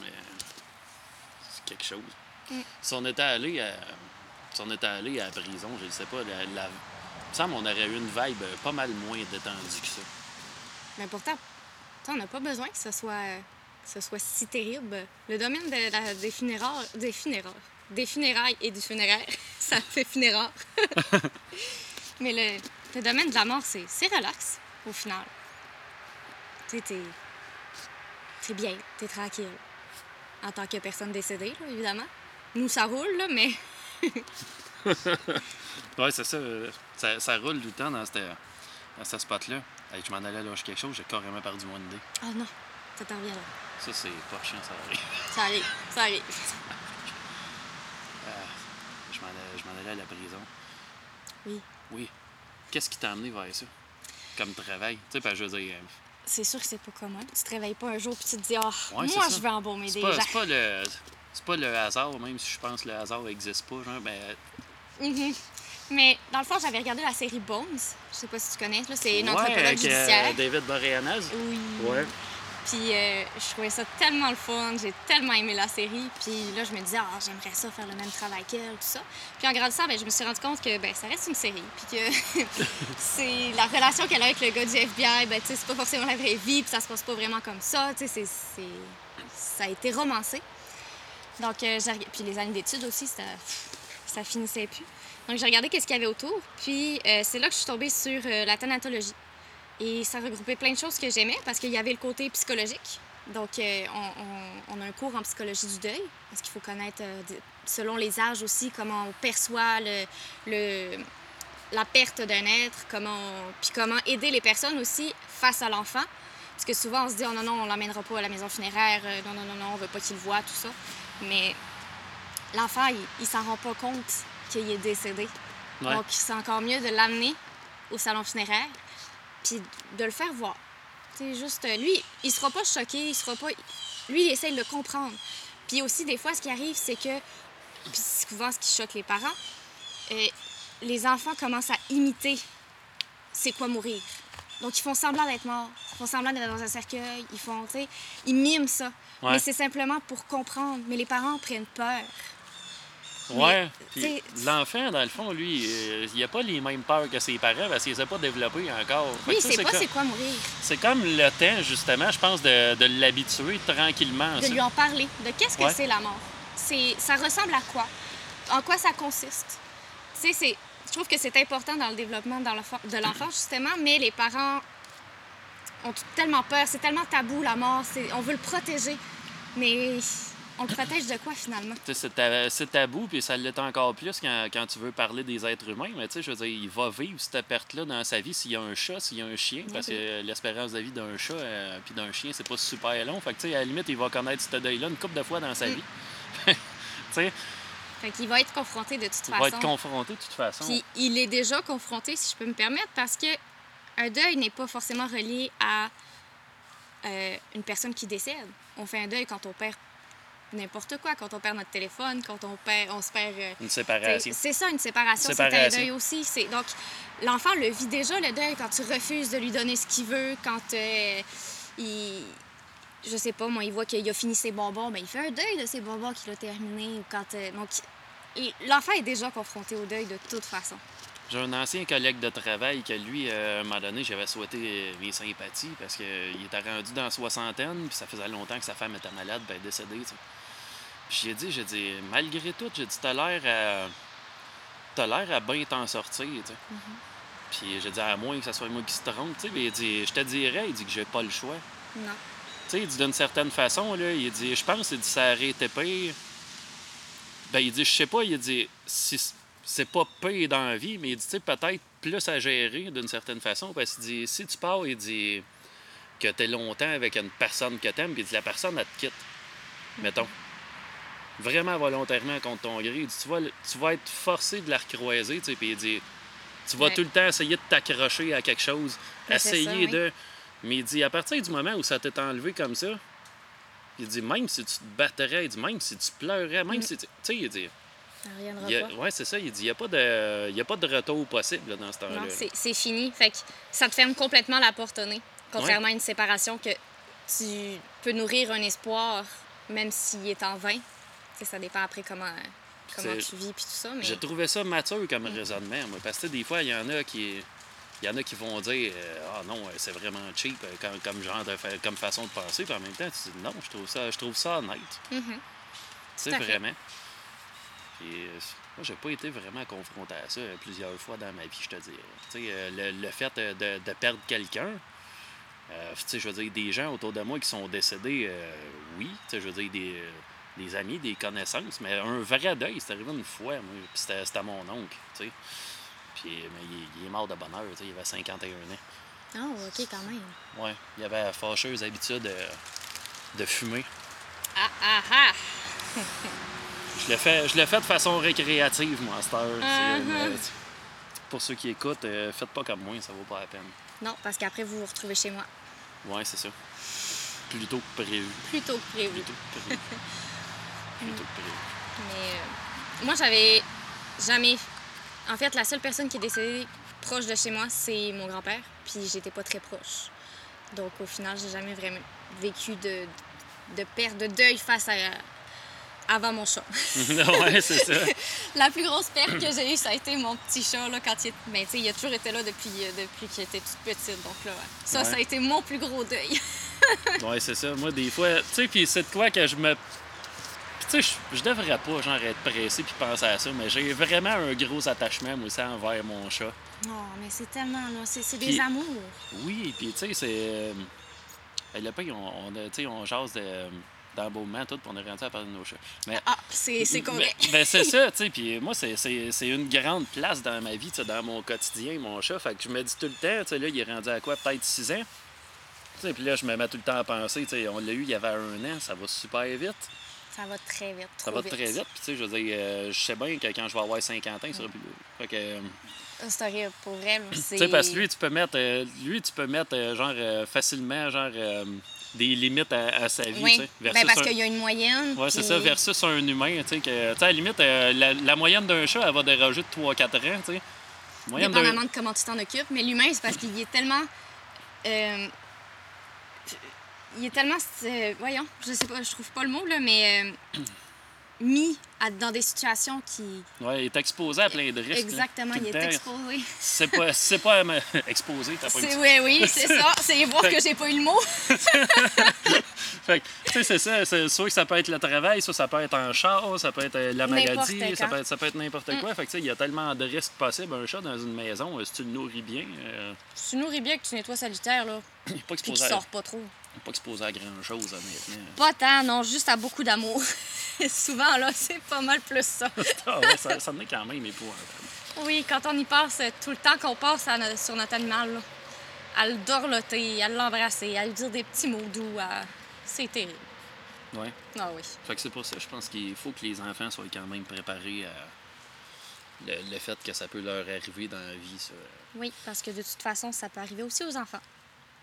Mais, euh, c'est quelque chose. Mm. Si on était allé à. Si on était allé à la prison, je ne sais pas, la, la... il me semble qu'on aurait eu une vibe pas mal moins détendue que ça. Mais pourtant, on n'a pas besoin que ce soit, que ce soit si terrible. Le domaine de la- des funérailles, des funérailles, des funérailles et du funéraire, ça fait funéraire. Mais le, le domaine de la mort, c'est c'est relax, au final. Tu sais, t'es t'es bien, t'es tranquille. En tant que personne décédée, là, évidemment. Nous, ça roule, là, mais Ouais, c'est ça, euh, ça. Ça roule tout le temps dans, cette, dans ce spot-là. Hey, je m'en allais lâcher quelque chose, j'ai carrément perdu mon idée. oh non, ça t'en revient là. Ça, c'est pas chiant, ça arrive. Ça arrive, ça arrive. Euh, je m'en allais, à la prison. Oui. Oui. Qu'est-ce qui t'a amené vers ça? Comme travail? Tu sais, que je veux dire, C'est sûr que c'est pas commun. Tu te réveilles pas un jour puis tu te dis, ah, Ouais, moi, je vais embaumer des pas, gens. c'est pas le. C'est pas le hasard, même si je pense que le hasard n'existe pas. Genre, ben, Mhm. Mais dans le fond, j'avais regardé la série Bones. Je sais pas si tu connais. là, C'est une ouais, anthropologue avec, euh. David Boreanaz. Oui. Ouais. Puis euh, je trouvais ça tellement le fun. J'ai tellement aimé la série. Puis là, je me disais, ah, j'aimerais ça faire le même travail qu'elle, tout ça. Puis en grandissant, ben, je me suis rendu compte que ben, ça reste une série. Puis que c'est la relation qu'elle a avec le gars du FBI, ben, c'est pas forcément la vraie vie. Puis ça se passe pas vraiment comme ça. Tu sais, ça a été romancé. Donc, euh, puis les années d'études aussi, ça, ça finissait plus. Donc, j'ai regardé qu'est-ce qu'il y avait autour. Puis, euh, c'est là que je suis tombée sur la thanatologie. Et ça regroupait plein de choses que j'aimais parce qu'il y avait le côté psychologique. Donc, euh, on, on- on a un cours en psychologie du deuil parce qu'il faut connaître, euh, selon les âges aussi, comment on perçoit le, le- la perte d'un être, comment on- puis comment aider les personnes aussi face à l'enfant. Parce que souvent, on se dit, oh non, non, on l'emmènera pas à la maison funéraire, euh, non, non, non, non, on veut pas qu'il le voit, tout ça. Mais l'enfant, il, il s'en rend pas compte qu'il est décédé. Ouais. Donc, c'est encore mieux de l'amener au salon funéraire, puis de le faire voir. C'est juste, euh, lui, il sera pas choqué, il sera pas. Lui, il essaye de le comprendre. Puis aussi, des fois, ce qui arrive, c'est que, puis souvent, ce qui choque les parents, euh, les enfants commencent à imiter c'est quoi mourir. Donc, ils font semblant d'être morts, ils font semblant d'être dans un cercueil, ils font, tu sais, ils miment ça. Ouais. Mais c'est simplement pour comprendre. Mais les parents prennent peur. Ouais. Puis l'enfant, dans le fond, lui, euh, il a pas les mêmes peurs que ses parents parce qu'il les a pas développés encore. Sait c'est pas c'est quoi mourir. C'est comme le temps, justement, je pense, de, de l'habituer tranquillement. de lui en parler, de qu'est-ce que Ouais. c'est la mort? C'est, ça ressemble à quoi? En quoi ça consiste? Tu sais, c'est, je trouve que c'est important dans le développement de l'enfant, justement, mais les parents ont tellement peur, c'est tellement tabou la mort, on veut le protéger. Mais on le protège de quoi finalement? C'est ta- c'est tabou, puis ça l'est encore plus quand, quand tu veux parler des êtres humains. Mais tu sais, je veux dire, il va vivre cette perte-là dans sa vie s'il y a un chat, s'il y a un chien, parce Oui. que l'espérance de vie d'un chat euh, puis d'un chien, c'est pas super long. Fait que tu sais, à la limite, il va connaître ce deuil-là une couple de fois dans sa Mm. vie. tu sais, Fait qu'il va être confronté de toute il façon. va être confronté de toute façon. Puis il est déjà confronté, si je peux me permettre, parce que un deuil n'est pas forcément relié à euh, une personne qui décède. On fait un deuil quand on perd n'importe quoi, quand on perd notre téléphone, quand on perd, on se perd. euh, Une séparation. c'est ça, une séparation, c'est un deuil aussi. C'est donc l'enfant le vit déjà le deuil quand tu refuses de lui donner ce qu'il veut, quand euh, il je sais pas, moi, il voit qu'il a fini ses bonbons, ben, il fait un deuil de ses bonbons qu'il a terminé. Ou quand, euh, donc, l'enfant est déjà confronté au deuil de toute façon. J'ai un ancien collègue de travail que lui, euh, à un moment donné, j'avais souhaité mes sympathies parce qu'il était rendu dans la soixantaine, puis ça faisait longtemps que sa femme était malade, ben décédée. J'ai dit, j'ai dit, malgré tout, j'ai dit, t'as l'air à. T'as l'air à bien t'en sortir, tu sais. Puis j'ai dit, à moins que ça soit moi qui se trompe, tu sais. Mais il dit, je te dirais, il dit que j'ai pas le choix. Non. Tu sais, il dit d'une certaine façon, là, il dit, je pense, il dit, ça aurait été pire. Ben, il dit, je sais pas, il dit, si c'est pas pire dans la vie, mais il dit, tu sais, peut-être plus à gérer d'une certaine façon, parce qu'il dit, si tu pars, il dit que t'es longtemps avec une personne que t'aimes, puis il dit, la personne, elle te quitte, mettons. Vraiment volontairement contre ton gré. Tu vas, tu vas être forcé de la recroiser, tu sais, puis il dit, Tu vas Ouais. tout le temps essayer de t'accrocher à quelque chose, ça, essayer oui. de. Mais il dit, à partir du moment où ça t'est enlevé comme ça, il dit, même si tu te battrais, il dit, même si tu pleurais, même Mm. si tu. Tu sais, il dit. Ça reviendra il a- pas. ouais, c'est ça, il dit, il n'y a, pas de- il y a pas de retour possible là, dans ce temps-là. Non, c'est fini. Fait que ça te ferme complètement la porte au nez. Contrairement à une séparation que tu peux nourrir un espoir, même s'il est en vain. Ça dépend après comment, comment tu vis puis tout ça. Mais... J'ai trouvé ça mature comme raisonnement, moi, parce que des fois, il y en a qui. Il y en a qui vont dire euh, Ah non, euh, c'est vraiment cheap euh, comme, comme genre de fa- comme façon de penser, puis en même temps, tu dis non, je trouve ça, je trouve ça honnête. Mhm. Tu sais, vraiment. Puis, moi, j'ai pas été vraiment confronté à ça plusieurs fois dans ma vie, je te dirais. Tu sais, le, le fait de, de perdre quelqu'un, euh, tu sais, je veux dire, des gens autour de moi qui sont décédés, euh, oui, tu sais, je veux dire, des, des amis, des connaissances, mais un vrai deuil, c'est arrivé une fois, moi, puis c'était c'était mon oncle, tu sais. Puis, mais il, il est mort de bonne heure, tu sais, il avait 51 ans. Ah, OK, quand même. Ouais, il avait la fâcheuse habitude euh, de fumer. Ah, ah, ah! Je le fais, je le fais de façon récréative, moi, à cette heure. Mhm. mais, pour ceux qui écoutent, euh, faites pas comme moi, ça vaut pas la peine. Non, parce qu'après, vous vous retrouvez chez moi. Ouais, c'est ça. Plus tôt que prévu. Plus tôt que prévu. Plus tôt que prévu. Que prévu. Mais euh, moi, j'avais jamais. En fait, la seule personne qui est décédée proche de chez moi, c'est mon grand-père. Puis j'étais pas très proche. Donc au final, j'ai jamais vraiment vécu de, de perte, de deuil face à. avant mon chat. ouais, c'est ça. La plus grosse perte que j'ai eue, ça a été mon petit chat, là, quand il, est- ben, tu sais, il a toujours été là depuis, euh, depuis qu'il était toute petite. Donc là, ouais. ça, Ouais. ça a été mon plus gros deuil. Ouais, c'est ça. Moi, des fois, tu sais, puis c'est de quoi que je me. Tu sais, je, devrais pas, genre, être pressé puis penser à ça, mais j'ai vraiment un gros attachement, moi aussi, envers mon chat. Non, mais c'est tellement, là, c'est des amours. Oui, puis tu sais, c'est. euh, le pain, on, on, tu sais, on jase de- d'embaumement, tout, puis on est rendu à parler de nos chats. Mais Ah, c'est c'est correct. Ben, c'est ça, tu sais. Puis moi, c'est- une grande place dans ma vie, dans mon quotidien, mon chat. Fait que je me dis tout le temps, tu sais, là, il est rendu à quoi, peut-être 6 ans? Tu sais, puis là, je me mets tout le temps à penser, tu sais, on l'a eu il y avait un an, ça va super vite. Ça va très vite. Ça va très vite. Puis, tu sais, je veux dire, euh, je sais bien que quand je vais avoir 50 ans, il sera plus lourd. Fait que. euh, C'est horrible, pour vrai. tu sais, parce que lui, tu peux mettre, euh, lui, tu peux mettre, euh, genre, euh, facilement, genre, euh, des limites à, à sa vie, Oui, tu sais. ben, parce un- qu'il y a une moyenne. Ouais, c'est ça, versus un humain, tu sais, que, tu sais, à la limite, euh, la, la moyenne d'un chat, elle va déroger de 3-4 ans, tu sais. Moyenne Dépendamment de comment tu t'en occupes. Mais l'humain, c'est parce qu'il est tellement. euh, il est tellement. euh, voyons, je sais pas, je trouve pas le mot, là, mais. euh, mis à- dans des situations qui. Ouais, il est exposé à plein de risques. Exactement, il est exposé. C'est pas, c'est pas me- exposé, t'as pas une... oui, oui, c'est ça. C'est voir que j'ai pas eu le mot. Fait que, tu sais, c'est ça. C'est soit que ça peut être le travail, soit ça peut être en char, ça peut être euh, la maladie, ça. Mm. peut être, ça peut être n'importe quoi. Fait que, tu sais, il y a tellement de risques possibles. Un chat dans une maison, euh, si tu le nourris bien, euh, Si tu nourris bien que tu nettoies solitaire, là, il n'est pas puis qu'il exposé, sort pas trop. Pas exposé à grand-chose, honnêtement. Pas tant, non, juste à beaucoup d'amour. Souvent, là, c'est pas mal plus ça. Ah ouais, ça, ça en est quand même épouvantable. Oui, quand on y passe, euh, tout le temps qu'on passe à sur notre animal, là, à le dorloter, à l'embrasser, à lui dire des petits mots doux, à- c'est terrible. Ouais. Ah oui. Fait que c'est pour ça, je pense qu'il faut que les enfants soient quand même préparés à le, le fait que ça peut leur arriver dans la vie, ça. Oui, parce que de toute façon, ça peut arriver aussi aux enfants.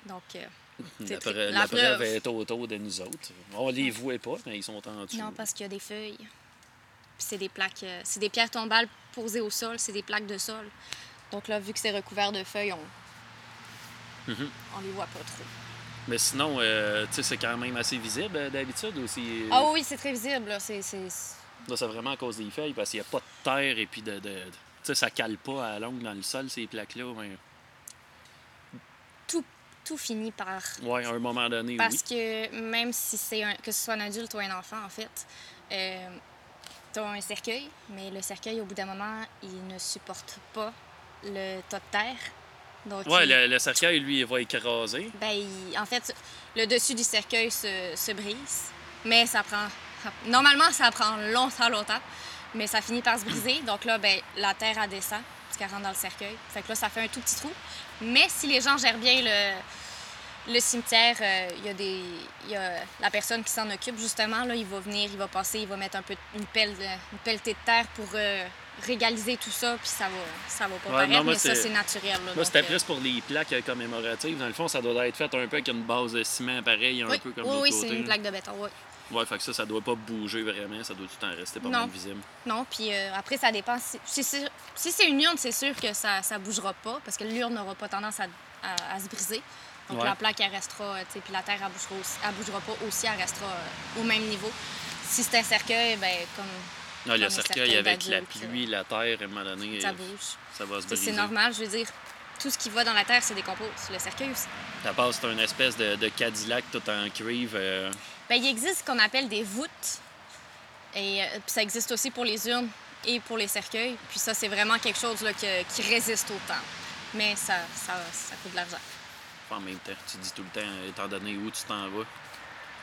Donc, euh, La, preuve- la la preuve preuve. est autour de nous autres. On les voit pas, mais ils sont en dessous. non, parce qu'il y a des feuilles. Puis c'est des plaques, euh, c'est des pierres tombales posées au sol, c'est des plaques de sol. Donc là, vu que c'est recouvert de feuilles, on, Mhm. on les voit pas trop. Mais sinon, euh, tu sais, c'est quand même assez visible euh, d'habitude aussi. Ah oui, c'est très visible. là. C'est, vraiment à cause des feuilles, parce qu'il n'y a pas de terre et puis de. de- de- tu sais, ça cale pas à longue dans le sol, ces plaques-là. mais- Tout, finit par Ouais, à un moment donné, Parce oui. que même si c'est un, que ce soit un adulte ou un enfant, en fait, euh, tu as un cercueil, mais le cercueil, au bout d'un moment, il ne supporte pas le tas de terre. Donc, Ouais, il- le, le cercueil, lui, il va écraser. ben, il- en fait, le dessus du cercueil se, se brise, mais ça prend. Normalement, ça prend longtemps, longtemps, mais ça finit par se briser. Donc là, ben, la terre, elle descend, qu'elle rentre dans le cercueil. Fait que là, ça fait un tout petit trou. Mais si les gens gèrent bien le, le cimetière, euh, il y a des. y a la personne qui s'en occupe, justement, là, il va venir, il va passer, il va mettre un peu une pelle, une pelletée de terre pour euh, régaliser tout ça, puis ça va, ça va pas Ouais, paraître, non, moi, mais ça, c'est- naturel. là, Moi, c'était euh, plus pour les plaques commémoratives. Dans le fond, ça doit être fait un peu avec une base de ciment pareil, un Oui, peu comme oui, oui, c'est une plaque de béton, oui. Ouais, fait que ça, ça doit pas bouger vraiment. Ça doit tout le temps rester pas Non. mal visible. Non, puis euh, après, ça dépend. Si, si, c'est- si c'est une urne, c'est sûr que ça ne bougera pas, parce que l'urne n'aura pas tendance à, à- à se briser. Donc Ouais. la plaque, elle restera, euh, tu sais, puis la terre, elle bougera, aussi- elle bougera pas aussi, elle restera euh, au même niveau. Si c'est un cercueil, ben comme Non, le Comme cercueil avec la pluie, la terre, à un moment donné, ça bouge. ça va se briser. C'est normal, je veux dire, tout ce qui va dans la terre se décompose. Le cercueil aussi. La base, c'est une espèce de, de Cadillac tout en cuivre. euh, Ben, il existe ce qu'on appelle des voûtes. Et euh, puis ça existe aussi pour les urnes et pour les cercueils. Puis ça, c'est vraiment quelque chose là, que- qui résiste au temps. Mais ça, ça, ça coûte de l'argent. En même temps, tu dis tout le temps, étant donné où tu t'en vas.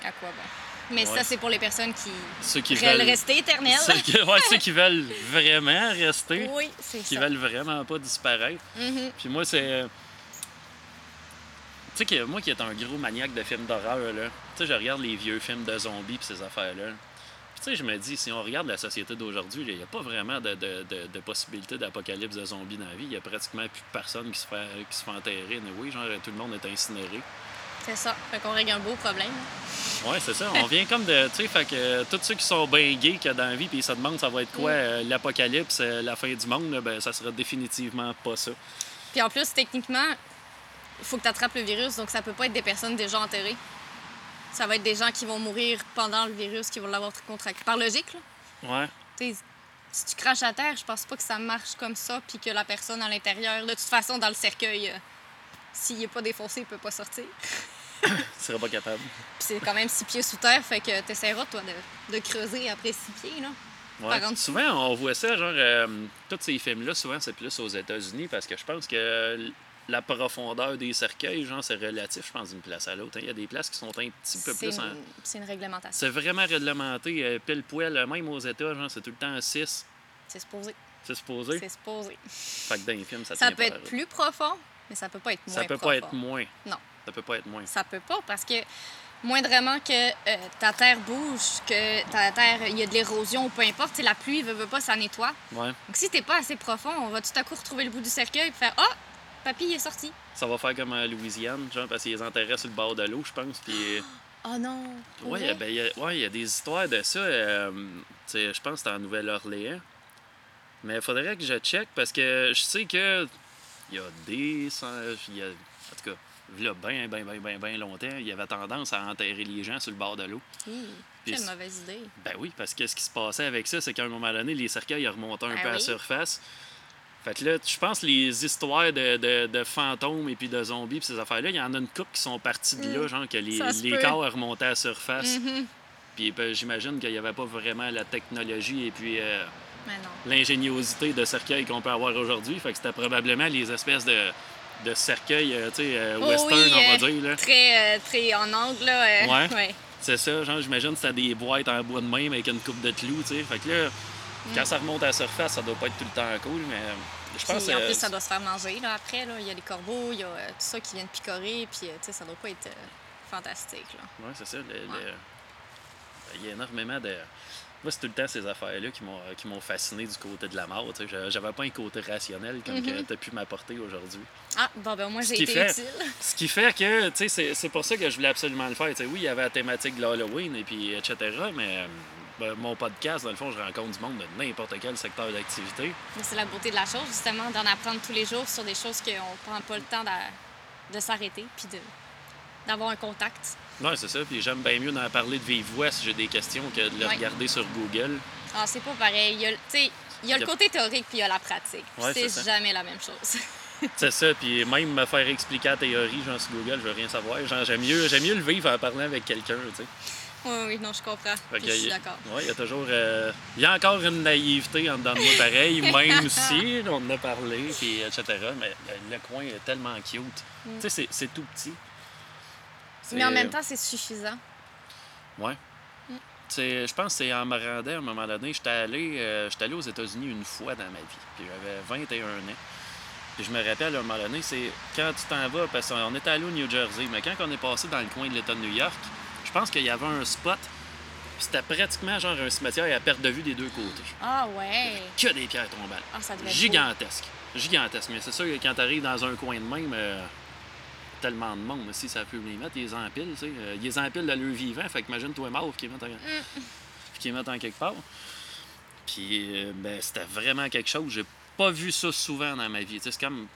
À quoi bon? Mais Ouais. ça, c'est pour les personnes qui Ceux qui veulent rester éternelles. Ceux qui, ouais, ceux qui veulent vraiment rester, Oui, c'est qui ça. veulent vraiment pas disparaître. Mhm. Puis moi, c'est. Tu sais moi qui est un gros maniaque de films d'horreur, là, tu sais, je regarde les vieux films de zombies pis ces affaires-là. Puis tu sais, je me dis, si on regarde la société d'aujourd'hui, il n'y a pas vraiment de, de, de, de possibilité d'apocalypse de zombies dans la vie. Il y a pratiquement plus personne qui se fait, qui se fait enterrer. Mais oui, genre, tout le monde est incinéré. C'est ça. Fait qu'on règle un beau problème. Ouais, c'est ça. On vient comme de. Tu sais, fait que euh, tous ceux qui sont bien gays a dans la vie, puis ils se demandent ça va être quoi Mm. euh, l'apocalypse, euh, la fin du monde, là, ben ça sera définitivement pas ça. Puis en plus, techniquement, il faut que tu attrapes le virus, donc ça peut pas être des personnes déjà enterrées. Ça va être des gens qui vont mourir pendant le virus, qui vont l'avoir contracté. Par logique, là. Ouais. Tu sais, si tu craches à terre, je pense pas que ça marche comme ça, puis que la personne à l'intérieur, de toute façon, dans le cercueil, euh, s'il est pas défoncé, il peut pas sortir. Tu seras pas capable. Puis c'est quand même six pieds sous terre, fait que t'essaieras, toi, de, de creuser après six pieds, là. Ouais. Par. Souvent, on voit ça, genre, euh, tous ces films-là, souvent, c'est plus aux États-Unis parce que je pense que la profondeur des cercueils, genre, c'est relatif, je pense, d'une place à l'autre. hein. Il y a des places qui sont un petit peu plus. en- c'est une réglementation. C'est vraiment réglementé, euh, pile poil, euh, même aux États, genre, c'est tout le temps 6. C'est supposé. C'est supposé? C'est supposé. Fait que dans les films, ça Ça peut être plus profond, mais ça peut pas être moins Ça peut profond. pas être moins. Non. Ça peut pas être moins. Ça peut pas parce que moindrement que euh, ta terre bouge, que ta terre, il y a de l'érosion ou peu importe, la pluie veut, veut pas, ça nettoie. Ouais. Donc si t'es pas assez profond, on va tout à coup retrouver le bout du cercueil et faire Ah, papy il est sorti. Ça va faire comme en Louisiane, genre, parce qu'ils enterraient sur le bord de l'eau, je pense. Puis. Oh non. vrai? ben, il y a, ouais, il y a des histoires de ça. euh, je pense que c'était en Nouvelle-Orléans. Mais il faudrait que je check parce que je sais que il y a des. y a- en tout cas, là, bien, bien, bien, bien, bien longtemps, il y avait tendance à enterrer les gens sur le bord de l'eau. Puis quelle c'est- mauvaise idée. Ben oui, parce que ce qui se passait avec ça, c'est qu'à un moment donné, les cercueils ils remontaient un Ah peu à la oui? surface. Fait que là, je pense que les histoires de, de- de fantômes et puis de zombies puis ces affaires-là, il y en a une couple qui sont parties de là, genre que les, Mm. Les corps remontaient à la surface. Mhm. Puis ben, j'imagine qu'il n'y avait pas vraiment la technologie et puis euh, l'ingéniosité de cercueil qu'on peut avoir aujourd'hui. Fait que c'était probablement les espèces de, de cercueils, euh, tu sais, euh, Oh western, oui, on va dire. Là. Très, très en angle, là. Ouais. ouais. C'est ça, genre, j'imagine que c'était des boîtes en bois de même avec une coupe de clous, tu sais. Fait que là, quand ça remonte à la surface, ça doit pas être tout le temps cool, mais euh, je pense Mm. Puis, en euh, plus, ça doit se faire manger, là, après, là. Il y a les corbeaux, il y a euh, tout ça qui vient de picorer, puis, euh, tu sais, ça doit pas être euh, fantastique, là. Ouais, c'est ça. le- le- Ouais. Il y a énormément de. Moi, c'est tout le temps ces affaires-là qui m'ont, qui m'ont fasciné du côté de la mort. J'avais pas un côté rationnel comme Mhm. tu as pu m'apporter aujourd'hui. Ah, bon, ben moi, j'ai été fait- utile. Ce qui fait que, tu sais, c'est, c'est pour ça que je voulais absolument le faire. Tu sais, oui, il y avait la thématique de l'Halloween et puis etc. Mais euh, ben, mon podcast, dans le fond, je rencontre du monde de n'importe quel secteur d'activité. C'est la beauté de la chose, justement, d'en apprendre tous les jours sur des choses qu'on prend pas le temps de, de s'arrêter, puis d'avoir un contact. Ouais, c'est ça. Puis j'aime bien mieux d'en parler de vive voix si j'ai des questions que de le Ouais. regarder sur Google. Ah, c'est pas pareil. Il y a, il y a le côté théorique, puis il y a la pratique. Ouais, c'est jamais la même chose. C'est ça, puis même me faire expliquer la théorie, genre sur Google, je veux rien savoir. Genre, j'aime mieux, j'aime mieux le vivre en parlant avec quelqu'un, tu sais. Oui, oui, non, je comprends. Puis je suis il- d'accord. ouais, il y a toujours. euh, il y a encore une naïveté en dedans de moi pareil, même si on en a parlé, puis etc. Mais le, coin est tellement cute. Tu sais, c'est- tout petit. Mm. Mais en même temps, c'est suffisant. Ouais. C'est- Je pense que c'est en me rendant à un moment donné. J'étais allé, euh, j'étais allé aux États-Unis une fois dans ma vie. Puis j'avais 21 ans. Puis je me rappelle à un moment donné, c'est quand tu t'en vas, parce qu'on était allé au New Jersey, mais quand on est passé dans le coin de l'État de New York, je pense qu'il y avait un spot C'était pratiquement genre un cimetière à perte de vue des deux côtés. Ah ouais. Que des pierres tombales. Ah, ça devait être beau. Gigantesque. Gigantesque. Mais c'est sûr que quand t'arrives dans un coin de même, euh, tellement de monde, si ça peut les mettre, ils les empilent, tu sais. Euh, ils les empilent de leur vivant, fait qu'imagine-toi mort qu'ils mettent en... Mm. puis qu'ils mettent en quelque part. Puis, euh, ben, c'était vraiment quelque chose. J'ai pas vu ça souvent dans ma vie. Tu sais, c'est comme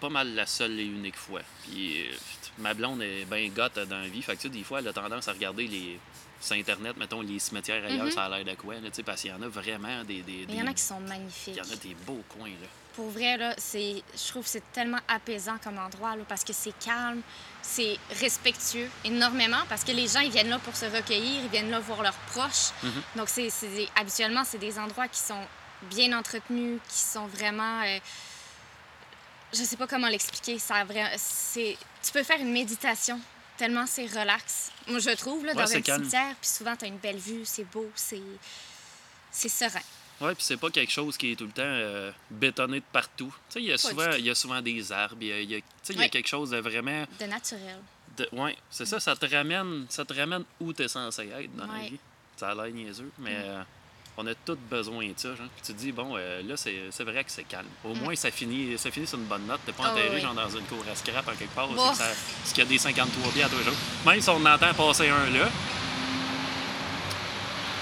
pas mal la seule et unique fois. Puis, euh, ma blonde est bien gotte dans la vie. Fait que, tu sais, des fois, elle a tendance à regarder les. Sur Internet, mettons, les cimetières ailleurs, Mhm. ça a l'air de quoi, là, tu sais, parce qu'il y en a vraiment des. des, Mais il y en a qui sont il magnifiques. y en a des beaux coins, là. Pour vrai, là, je trouve que c'est tellement apaisant comme endroit, là, parce que c'est calme, c'est respectueux énormément, parce que les gens, ils viennent là pour se recueillir, ils viennent là voir leurs proches. Mhm. Donc, c'est, habituellement, c'est des endroits qui sont bien entretenus, qui sont vraiment... euh, je sais pas comment l'expliquer. Ça a vra- c'est, tu peux faire une méditation, tellement c'est relax. Moi, je trouve, là, Ouais, dans un calme. cimetière, puis souvent, tu as une belle vue, c'est beau, c'est... C'est serein. Ouais, puis c'est pas quelque chose qui est tout le temps euh, bétonné de partout. Tu sais, il y a souvent, il y a souvent des arbres, il y a, il y a- tu sais, il y a Ouais. quelque chose de vraiment. De naturel. De... Ouais, c'est ça, ça te ramène, ça te ramène où t'es censé être dans la vie. Ça a l'air niaiseux, mais Mm. euh, on a tous besoin de ça. Genre. Puis tu te dis, bon, euh, là, c'est vrai que c'est calme. Au moins, ça finit, ça finit sur une bonne note. T'es pas Mm. Ah, enterré ouais, genre dans une cour à scrap en quelque part. Que ça- Parce qu'il y a des 53 pieds à tous les jours. Même si on entend passer un là,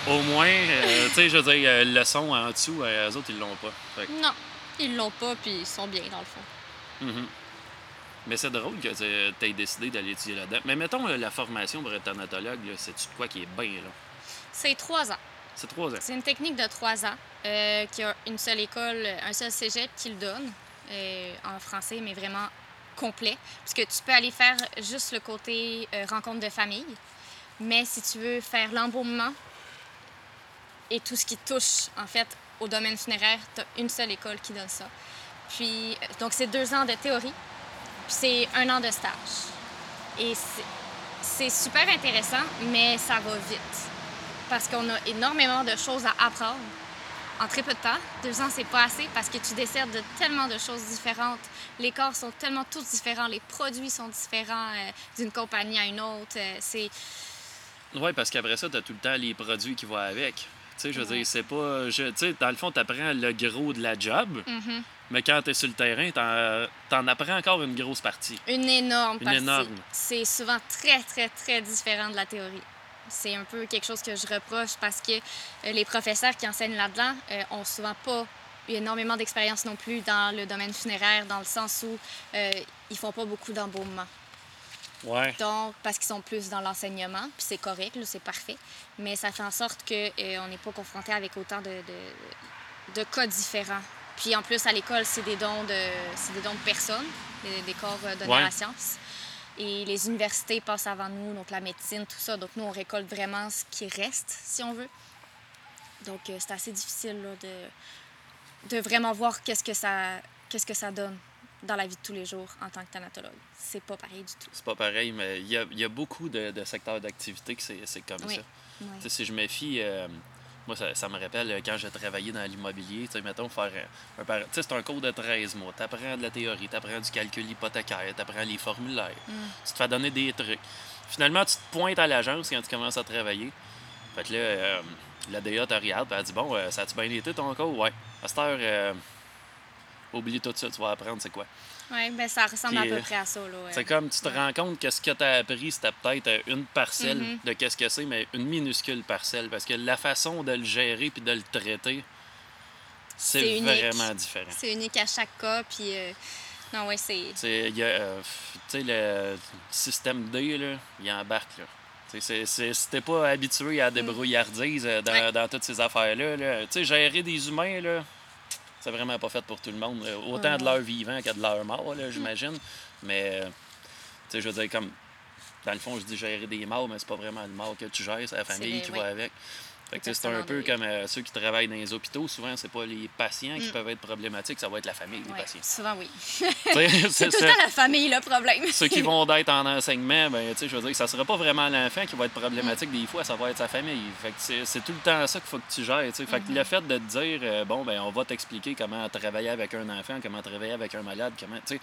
au moins, euh, tu sais, je veux dire, euh, le son en dessous, euh, eux autres, ils l'ont pas. Que- Non, ils l'ont pas, puis ils sont bien, dans le fond. Mhm. Mais c'est drôle que tu aies décidé d'aller étudier là-dedans. Mais mettons, la formation pour être thanatologue, là, c'est-tu de quoi qui est bien, là? C'est trois ans. C'est trois ans. C'est une technique de trois ans euh, qui a une seule école, un seul cégep qui le donne euh, en français, mais vraiment complet. Parce que tu peux aller faire juste le côté euh, rencontre de famille, mais si tu veux faire l'embaumement et tout ce qui touche, en fait, au domaine funéraire, tu as une seule école qui donne ça. Puis, donc, c'est deux ans de théorie, puis c'est un an de stage. Et c'est super intéressant, mais ça va vite parce qu'on a énormément de choses à apprendre en très peu de temps. Deux ans, c'est pas assez parce que tu décèdes de tellement de choses différentes. Les corps sont tellement tous différents, les produits sont différents euh, d'une compagnie à une autre. euh, c'est Oui, parce qu'après ça, tu as tout le temps les produits qui vont avec. Tu sais, je veux Ouais. dire, c'est pas. Tu sais, dans le fond, tu apprends le gros de la job, Mhm. mais quand tu es sur le terrain, tu en apprends encore une grosse partie. une énorme Une partie. énorme. C'est souvent très, très, très différent de la théorie. C'est un peu quelque chose que je reproche parce que euh, les professeurs qui enseignent là-dedans euh, ont souvent pas eu énormément d'expérience non plus dans le domaine funéraire, dans le sens où euh, ils font pas beaucoup d'embaumement. Ouais. Donc, parce qu'ils sont plus dans l'enseignement, puis c'est correct, c'est parfait. Mais ça fait en sorte qu'on n'est pas confronté avec autant de, de, de cas différents. Puis en plus, à l'école, c'est des dons de, c'est des dons de personnes, des, des corps donnés Ouais. à la science. Et les universités passent avant nous, donc la médecine, tout ça. Donc nous, on récolte vraiment ce qui reste, si on veut. Donc euh, c'est assez difficile là, de, de vraiment voir qu'est-ce que ça qu'est-ce que ça donne dans la vie de tous les jours en tant que thanatologue. C'est pas pareil du tout. C'est pas pareil, mais il y a, y a beaucoup de, de secteurs d'activité que c'est c'est comme Oui. ça. Sais, si je me fie, euh, moi, ça, ça me rappelle euh, quand j'ai travaillé dans l'immobilier, tu sais, mettons, faire un, un par- tu sais, c'est un cours de 13 mois. Tu apprends de la théorie, tu apprends du calcul hypothécaire, tu apprends les formulaires, Mm. tu te fais donner des trucs. Finalement, tu te pointes à l'agence quand tu commences à travailler. Fait que là, euh, la DA te regarde, elle dit Bon, euh, ça a-tu bien été ton cours? Ouais. À cette heure, euh, oublie tout ça, tu vas apprendre c'est quoi. Oui, ben ça ressemble Puis, à peu euh, près à ça. Là, ouais. C'est comme tu te rends compte que ce que tu as appris, c'était peut-être euh, une parcelle Mhm. de qu'est-ce que c'est, mais une minuscule parcelle. Parce que la façon de le gérer puis de le traiter, c'est vraiment différent. C'est unique à chaque cas, puis... euh, Non, ouais, c'est... Tu euh, tu sais, le système D, là, il embarque. Là. Si t'es pas habitué à la débrouillardise dans, Mm. Ouais. dans toutes ces affaires-là, là, tu sais, gérer des humains, là, c'est vraiment pas fait pour tout le monde. là. Autant de leur vivant que de leur mort, là, j'imagine. Mais, euh, tu sais, je veux dire, comme, dans le fond, je dis gérer des morts, mais c'est pas vraiment le mort que tu gères, c'est la famille qui oui. va avec. Fait que, c'est un peu comme euh, ceux qui travaillent dans les hôpitaux. Souvent, c'est pas les patients qui Mm. peuvent être problématiques, ça va être la famille des ouais, patients. souvent, oui. C'est tout ça le temps la famille, le problème. ceux qui vont être en enseignement, ben, tu sais, je veux dire, ça sera pas vraiment l'enfant qui va être problématique des fois, ça va être sa famille. Fait que c'est tout le temps ça qu'il faut que tu gères. Fait que le fait de te dire, euh, bon, ben, on va t'expliquer comment travailler avec un enfant, comment travailler avec un malade, comment, tu sais,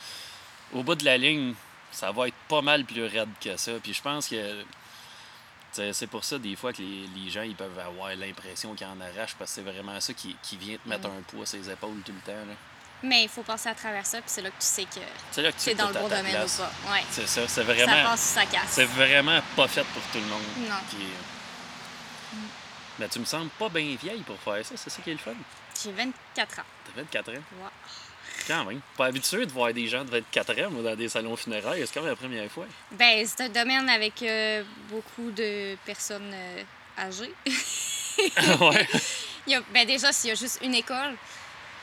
au bout de la ligne, ça va être pas mal plus raide que ça. Puis je pense que, C'est c'est pour ça, des fois, que les, les gens ils peuvent avoir l'impression qu'ils en arrachent parce que c'est vraiment ça qui, qui vient te mettre un poids sur les épaules tout le temps. là. Mais il faut passer à travers ça, puis c'est là que tu sais que C'est là que tu es dans le bon domaine place. ou pas. Ouais. C'est ça, c'est Ça vraiment. passe ou ça casse. C'est vraiment pas fait pour tout le monde. Non. Puis, euh, Mais tu me sembles pas bien vieille pour faire ça, c'est ça qui est le fun. J'ai 24 ans. T'as 24 ans? Ouais. Quand même. Pas habitué de voir des gens de 24 ans dans des salons funéraires, c'est comme la première fois. Ben, c'est un domaine avec euh, beaucoup de personnes euh, âgées. ouais. Il y a, ben déjà, s'il y a juste une école,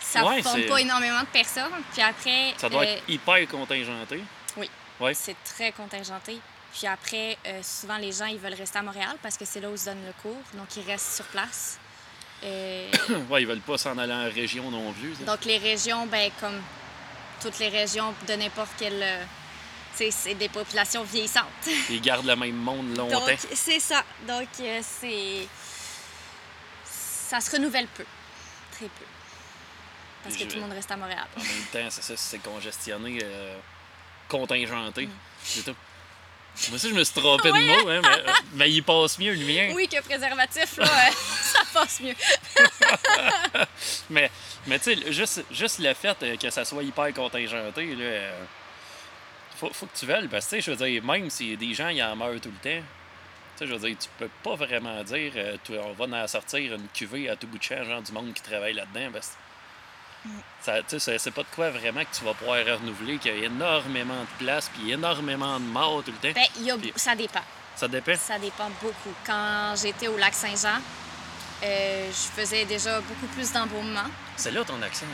ça Ouais, ne forme c'est- pas énormément de personnes. Puis après, Ça doit euh, être hyper contingenté. oui. Ouais. c'est très contingenté. Puis après, souvent, les gens, ils veulent rester à Montréal parce que c'est là où se donne le cours. Donc, ils restent sur place. Euh, ouais, ils veulent pas s'en aller en région non plus. ça. donc, les régions, ben comme toutes les régions de n'importe quelle... euh, c'est des populations vieillissantes. Ils gardent le même monde longtemps. Donc, c'est ça. Donc, euh, c'est. Ça se renouvelle peu. Très peu. Parce que tout le monde reste à Montréal. En même temps, c'est ça, c'est congestionné, euh, contingenté. Mm. C'est tout. Moi aussi, je me suis trompé de mot, hein, mais, euh, mais il passe mieux le mien. Oui, que préservatif, là, euh, ça passe mieux. Mais, mais tu sais, juste, juste le fait euh, que ça soit hyper contingenté, là, faut, faut que tu veuilles. Parce que, tu sais, je veux dire, même si des gens ils en meurent tout le temps, tu sais, je veux dire, tu peux pas vraiment dire, tu- on va en sortir une cuvée à tout bout de champ, genre du monde qui travaille là-dedans. Parce que ça, tu sais, c'est- pas de quoi vraiment que tu vas pouvoir renouveler, qu'il y a énormément de place, puis énormément de morts tout le temps. Ben, y a, ça dépend. ça dépend? Ça dépend beaucoup. Quand j'étais au lac Saint-Jean, euh, je faisais déjà beaucoup plus d'embaumement. C'est là ton accent.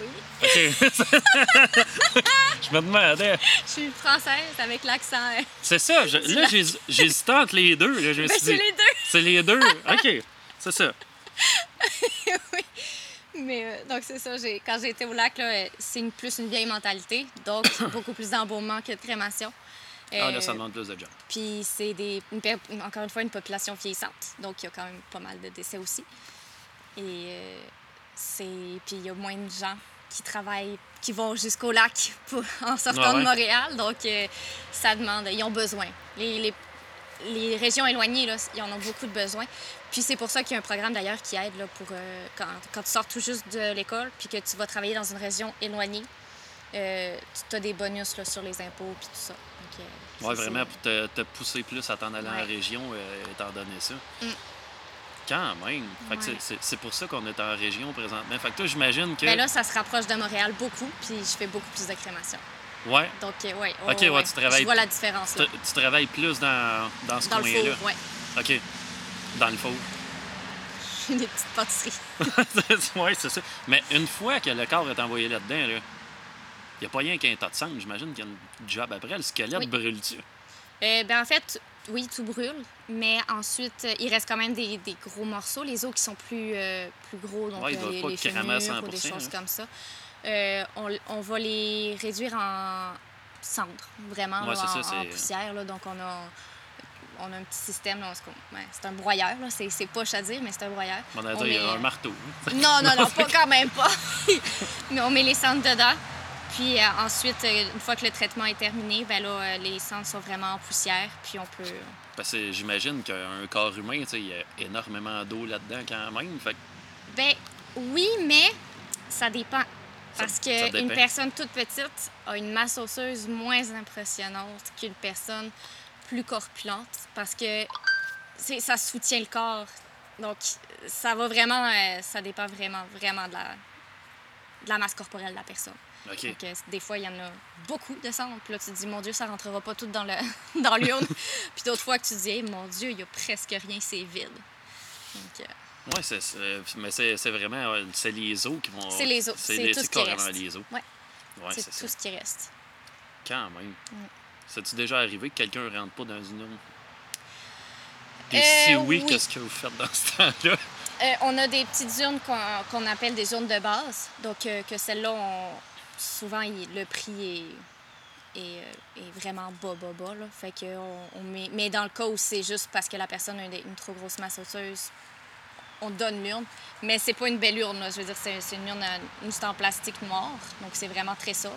Oui. OK. je me demandais. Je suis française avec l'accent. euh, C'est ça. je- là, j'hésitais entre les deux. Là, je me Ben, c'est les deux. C'est les deux. OK. C'est ça. oui. Mais euh, donc, c'est ça. j'ai- Quand j'étais au lac, là, euh, c'est une- plus une vieille mentalité. Donc, beaucoup plus d'embaumement que de crémation. Ah, là, Euh, ça demande plus de job. Puis c'est des, une encore une fois une population vieillissante, donc il y a quand même pas mal de décès aussi. Et euh, c'est puis il y a moins de gens qui travaillent, qui vont jusqu'au lac pour, en sortant Ah ouais? de Montréal, donc euh, ça demande, ils ont besoin. Les, les, les régions éloignées, là, ils en ont beaucoup de besoins. Puis c'est pour ça qu'il y a un programme d'ailleurs qui aide là, pour euh, quand, quand tu sors tout juste de l'école, puis que tu vas travailler dans une région éloignée. euh, tu as des bonus là, sur les impôts puis tout ça. Donc, euh, Ouais, vraiment, pour te, te pousser plus à t'en aller en Ouais. région, euh, étant donné ça. Mm. Quand même. Fait que c'est- Ouais. c'est- c'est pour ça qu'on est en région présentement. Fait que toi, j'imagine que. Ben là, ça se rapproche de Montréal beaucoup, puis je fais beaucoup plus de crémation. ouais. Donc, euh, ouais, Ok, ouais, tu travailles- Je vois la différence, Tu, là. tu travailles plus dans, dans ce Dans le coin-là. four, ouais. OK. Dans le four. Des petites pâtisseries. ouais, c'est ça. Mais une fois que le corps est envoyé là-dedans, là, il n'y a pas rien qu'un tas de sang. J'imagine qu'il y a une job après. Le squelette Oui. brûle-tu? Euh, ben, en fait, oui, tout brûle, mais ensuite, il reste quand même des, des gros morceaux. Les os qui sont plus, euh, plus gros, donc Ouais, euh, les, pas les fémurs ou des 100%, choses comme ça. Euh, on, on va les réduire en cendres, vraiment, Ouais, là, c'est ça, en, en poussière. là. donc, on a, on a un petit système. là, c'est un broyeur, là. c'est c'est poche à dire, mais c'est un broyeur. On a dit il y a un marteau. hein. Non, non, non, pas quand même pas. Mais on met les cendres dedans. Puis euh, ensuite, euh, une fois que le traitement est terminé, ben là, euh, les cendres sont vraiment en poussière. Puis on peut. Parce que j'imagine qu'un corps humain, il y a énormément d'eau là-dedans quand même. Fait Ben oui, mais ça dépend. Parce qu'une personne toute petite a une masse osseuse moins impressionnante qu'une personne plus corpulente. Parce que ça soutient le corps. Donc, ça va vraiment. euh, ça dépend vraiment, vraiment de la, de la masse corporelle de la personne. OK. Donc, euh, des fois, il y en a beaucoup de cendres. Puis là, tu te dis, mon Dieu, ça rentrera pas tout dans le dans l'urne. Puis d'autres fois que tu te dis, Hey, mon Dieu, il y a presque rien, c'est vide. Donc, euh, Ouais, c'est, mais c'est, c'est vraiment c'est les os qui vont. C'est les os, c'est les- tout ce qui reste. les os. Ouais. Ouais, c'est c'est, tout ça. ce qui reste. Quand même. Mm. C'est-tu déjà arrivé que quelqu'un rentre pas dans une urne? Et Euh, si oui, oui. qu'est-ce que vous faites dans ce temps-là? Euh, on a des petites urnes qu'on appelle des urnes de base. Donc, euh, que celles-là, souvent, il- le prix est, est, est vraiment bas, bas, bas. Là. Fait que on, on met... Mais dans le cas où c'est juste parce que la personne a une, une trop grosse masse osseuse, on donne l'urne. Mais c'est pas une belle urne. là. Je veux dire, c'est une urne, une c'est en plastique noir. Donc, c'est vraiment très sobre.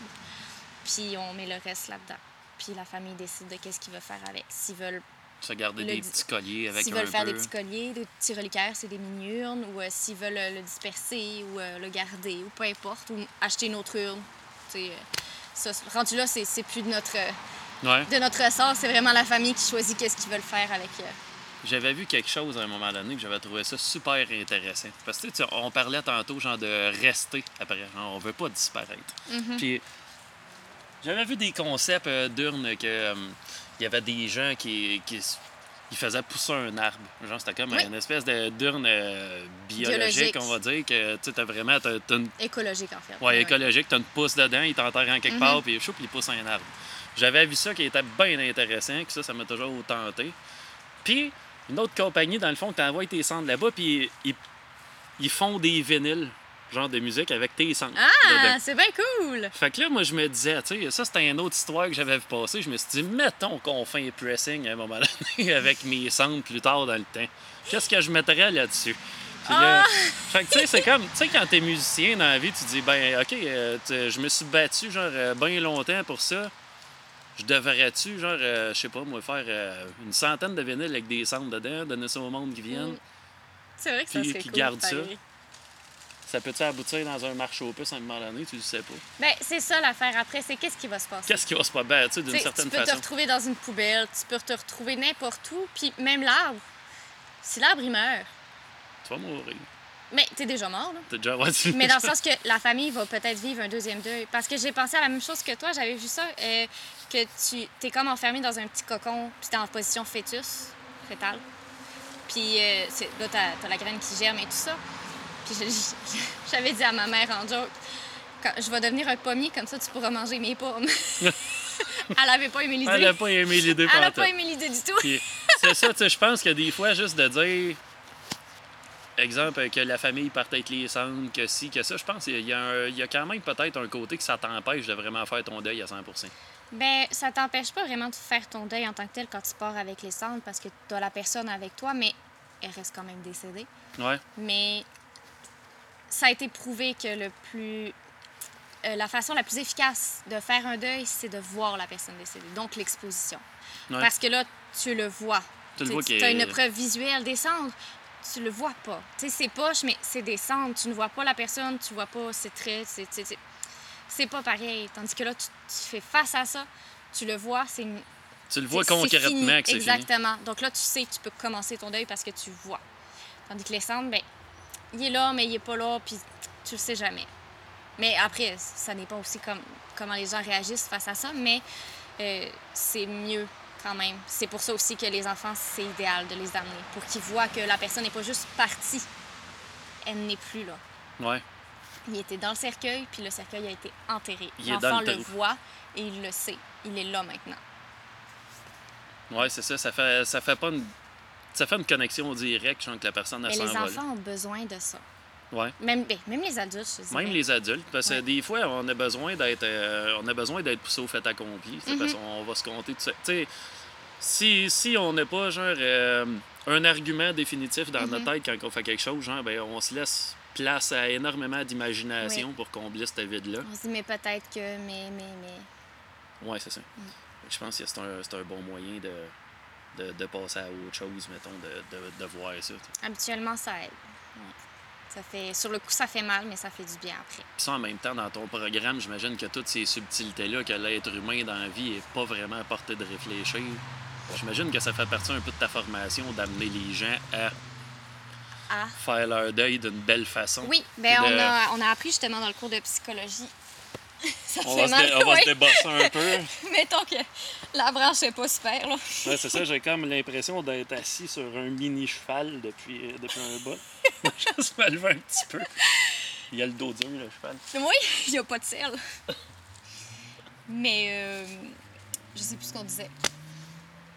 Puis, on met le reste là-dedans. Puis, la famille décide de qu'est-ce qu'ils veulent faire avec. S'ils veulent Se garder Le des petits colliers avec S'ils un veulent faire peu. des petits colliers, des petits reliquaires, c'est des mini-urnes, ou euh, s'ils veulent euh, le disperser ou euh, le garder, ou peu importe, ou acheter une autre urne. Tu sais, euh, ça, rendu là, c'est c'est plus de notre, Ouais. de notre ressort, c'est vraiment la famille qui choisit qu'est-ce qu'ils veulent faire avec. euh, J'avais vu quelque chose à un moment donné que j'avais trouvé ça super intéressant. Parce que tu sais, on parlait tantôt genre de rester après. Genre, on veut pas disparaître. Mhm. Puis j'avais vu des concepts euh, d'urnes que euh, il y avait des gens qui, qui faisaient pousser un arbre. Genre c'était comme Oui. une espèce d'urne euh, biologique, Biologique. on va dire que tu vraiment une écologiques, en fait. Ouais, écologique, t'as une pousse dedans, il t'enterre en quelque Mhm. part, puis choup, il pousse un arbre. J'avais vu ça qui était bien intéressant, que ça, ça m'a toujours tenté. Puis, une autre compagnie, dans le fond, t'envoies tes cendres là-bas, puis ils, ils font des vinyles, genre de musique, avec tes cendres Ah, c'est bien cool! Fait que là, moi, je me disais, tu sais, ça, c'était une autre histoire que j'avais vu passer. Je me suis dit, mettons qu'on fait un pressing à un moment donné avec mes cendres plus tard dans le temps. Qu'est-ce que je mettrais là-dessus? Là, Ah! fait que tu sais, c'est comme, tu sais, quand t'es musicien dans la vie, tu dis, ben, OK, euh, je me suis battu, genre, euh, bien longtemps pour ça. Je devrais-tu, genre, euh, je sais pas, moi, faire euh, une centaine de vinyles avec des cendres dedans, donner ça au monde qui viennent? Mm. C'est vrai que ça Puis qui garde ça. pareil. Ça peut-tu aboutir dans un marché aux puces à un moment donné? Tu le sais pas. Ben, c'est ça l'affaire après, c'est qu'est-ce qui va se passer? Qu'est-ce qui va se passer, tu sais, d'une certaine tu peux te façon? retrouver dans une poubelle, tu peux te retrouver n'importe où, puis même l'arbre. Si l'arbre, il meurt, Tu vas mourir. mais t'es déjà mort, là. T'as déjà Mais dans le sens que la famille va peut-être vivre un deuxième deuil. Parce que j'ai pensé à la même chose que toi, j'avais vu ça, euh, que tu t'es comme enfermé dans un petit cocon, puis t'es en position fœtus, fétal. Puis euh, là, t'as as la graine qui germe et tout ça. Puis j'avais dit à ma mère en joke, quand je vais devenir un pommier, comme ça tu pourras manger mes pommes. Elle avait pas aimé l'idée. Elle n'a pas aimé l'idée Elle a pantoute. pas aimé l'idée du tout. C'est ça, tu sais, je pense que des fois, juste de dire, exemple, que la famille avec les cendres, que si, que ça, je pense qu'il y, y a quand même peut-être un côté que ça t'empêche de vraiment faire ton deuil à 100% Ben, ça t'empêche pas vraiment de faire ton deuil en tant que tel quand tu pars avec les cendres parce que tu as la personne avec toi, mais elle reste quand même décédée. Ouais, Mais ça a été prouvé que le plus. euh, la façon la plus efficace de faire un deuil, c'est de voir la personne décédée, donc l'exposition. Ouais. Parce que là, tu le vois. Tu le vois qu'il as est- une preuve visuelle des cendres, tu le vois pas. Tu sais, c'est poche, mais c'est des cendres. Tu ne vois pas la personne, tu vois pas ses traits. c'est- pas pareil. Tandis que là, tu, tu fais face à ça, tu le vois, c'est une- tu le vois concrètement que c'est fini. Exactement. Donc là, tu sais que tu peux commencer ton deuil parce que tu vois. Tandis que les cendres, ben, il est là, mais il est pas là, puis tu le sais jamais. Mais après, ça n'est pas aussi comme comment les gens réagissent face à ça, mais euh, c'est mieux quand même. C'est pour ça aussi que les enfants, c'est idéal de les amener, pour qu'ils voient que la personne n'est pas juste partie, elle n'est plus là. Ouais. Il était dans le cercueil, puis le cercueil a été enterré. L'enfant le voit et il le sait. Il est là maintenant. Ouais, c'est ça, ça fait, ça fait pas une. Ça fait une connexion directe, sens que la personne elle Mais les enfants ont besoin de ça. Ouais. Même, ben, même les adultes, je. Même les adultes, parce que Ouais. des fois, on a besoin d'être euh, on a besoin d'être poussé au fait accompli. tu sais, Parce Mhm. qu'on va se compter tout ça. Tu sais, si, si on n'a pas genre euh, un argument définitif dans notre Mhm. tête quand on fait quelque chose, genre, ben, on se laisse place à énormément d'imagination pour combler ce vide-là. On se dit, mais peut-être que, mais, mais, mais. Ouais, c'est ça. Mm. Je pense que c'est un, c'est un bon moyen de, de, de passer à autre chose, mettons, de, de, de voir ça. Habituellement, ça aide. Ouais. Ça fait, sur le coup, ça fait mal, mais ça fait du bien après. Puis ça, en même temps, dans ton programme, j'imagine que toutes ces subtilités-là que l'être humain dans la vie est pas vraiment à portée de réfléchir. J'imagine que ça fait partie un peu de ta formation d'amener les gens à Ah. faire leur deuil d'une belle façon. Oui, de- on, a, on a appris justement dans le cours de psychologie. ça On fait va, se, mal, dé- on va oui. se débosser un peu. Mettons que la branche est pas super, là. Ouais, c'est ça, j'ai comme l'impression d'être assis sur un mini cheval depuis, euh, depuis un bout. Juste me lever un petit peu. Il y a le dos dur, le cheval. Oui, il n'y a pas de sel. Mais euh, je sais plus ce qu'on disait.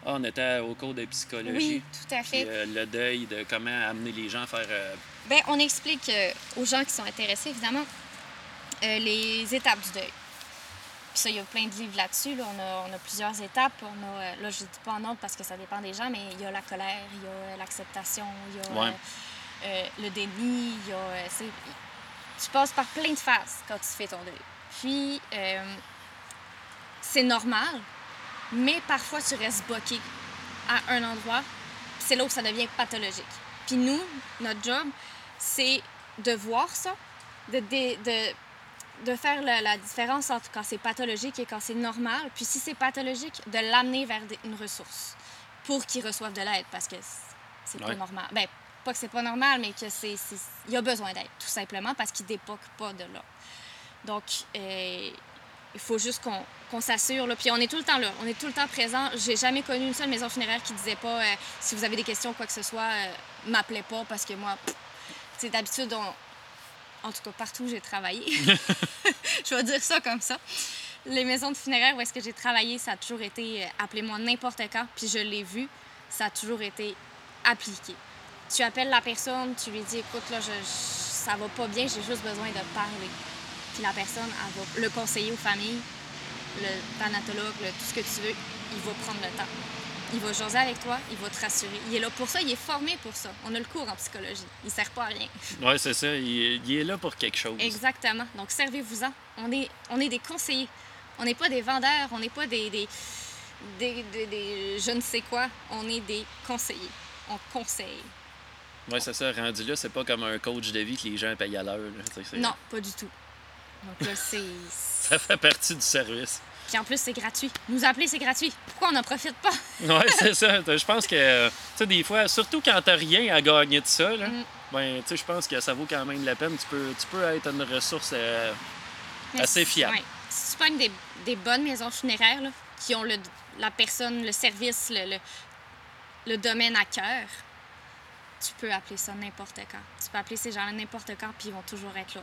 Ah, on était au cours de psychologie. Oui, tout à Puis, fait. euh, le deuil, de comment amener les gens à faire. euh, Ben, on explique aux gens qui sont intéressés, évidemment, les étapes du deuil. Puis ça, il y a plein de livres là-dessus. là. On, a, on a plusieurs étapes. On a, euh, là, je ne dis pas en ordre parce que ça dépend des gens, mais il y a la colère, il y a euh, l'acceptation, il y a Ouais. euh, le déni, il y a... tu passes par plein de phases quand tu fais ton deuil. Puis, euh, c'est normal, mais parfois tu restes bloqué à un endroit, puis c'est là où ça devient pathologique. Puis nous, notre job, c'est de voir ça, de, de, de, de faire la, la différence entre quand c'est pathologique et quand c'est normal. Puis si c'est pathologique, de l'amener vers des- une ressource pour qu'il reçoive de l'aide parce que c'est pas Ouais. normal. Ben, pas que c'est pas normal, mais que c'est, c'est- il a besoin d'aide, tout simplement, parce qu'il dépoque pas de là. Donc, euh, il faut juste qu'on, s'assure. Là. Puis on est tout le temps là, on est tout le temps présent. J'ai jamais connu une seule maison funéraire qui disait pas euh, si vous avez des questions ou quoi que ce soit, euh, m'appelez pas parce que moi, sais, d'habitude, on- en tout cas partout où j'ai travaillé, je vais dire ça comme ça. Les maisons de funéraires où est-ce que j'ai travaillé, ça a toujours été euh, appelez-moi n'importe quand, puis je l'ai vu, ça a toujours été appliqué. Tu appelles la personne, tu lui dis écoute là, je, je- ça va pas bien, j'ai juste besoin de parler. Puis la personne, elle va le conseiller aux familles, le thanatologue, le- tout ce que tu veux, il va prendre le temps. Il va jaser avec toi, il va te rassurer. Il est là pour ça, il est formé pour ça. On a le cours en psychologie. Il sert pas à rien. Ouais, c'est ça. Il, il est là pour quelque chose. Exactement. Donc, servez-vous-en. On est, on est des conseillers. On n'est pas des vendeurs, on n'est pas des, des, des, des- des je ne sais quoi. On est des conseillers. On conseille. Ouais, c'est ça. Rendu là, c'est pas comme un coach de vie que les gens payent à l'heure. Non, pas du tout. Donc là, c'est... Ça fait partie du service. Puis en plus, c'est gratuit. Nous appeler, c'est gratuit. Pourquoi on n'en profite pas? Ouais, c'est ça. Je pense que, tu sais, des fois, surtout quand t'as rien à gagner de ça, là, Mm. ben, tu sais, je pense que ça vaut quand même la peine. Tu peux, tu peux être une ressource euh, Assez fiable. ouais. Si tu pognes des, des bonnes maisons funéraires là, qui ont le, la personne, le service, le, le, le domaine à cœur, tu peux appeler ça n'importe quand. Tu peux appeler ces gens-là n'importe quand, puis ils vont toujours être là.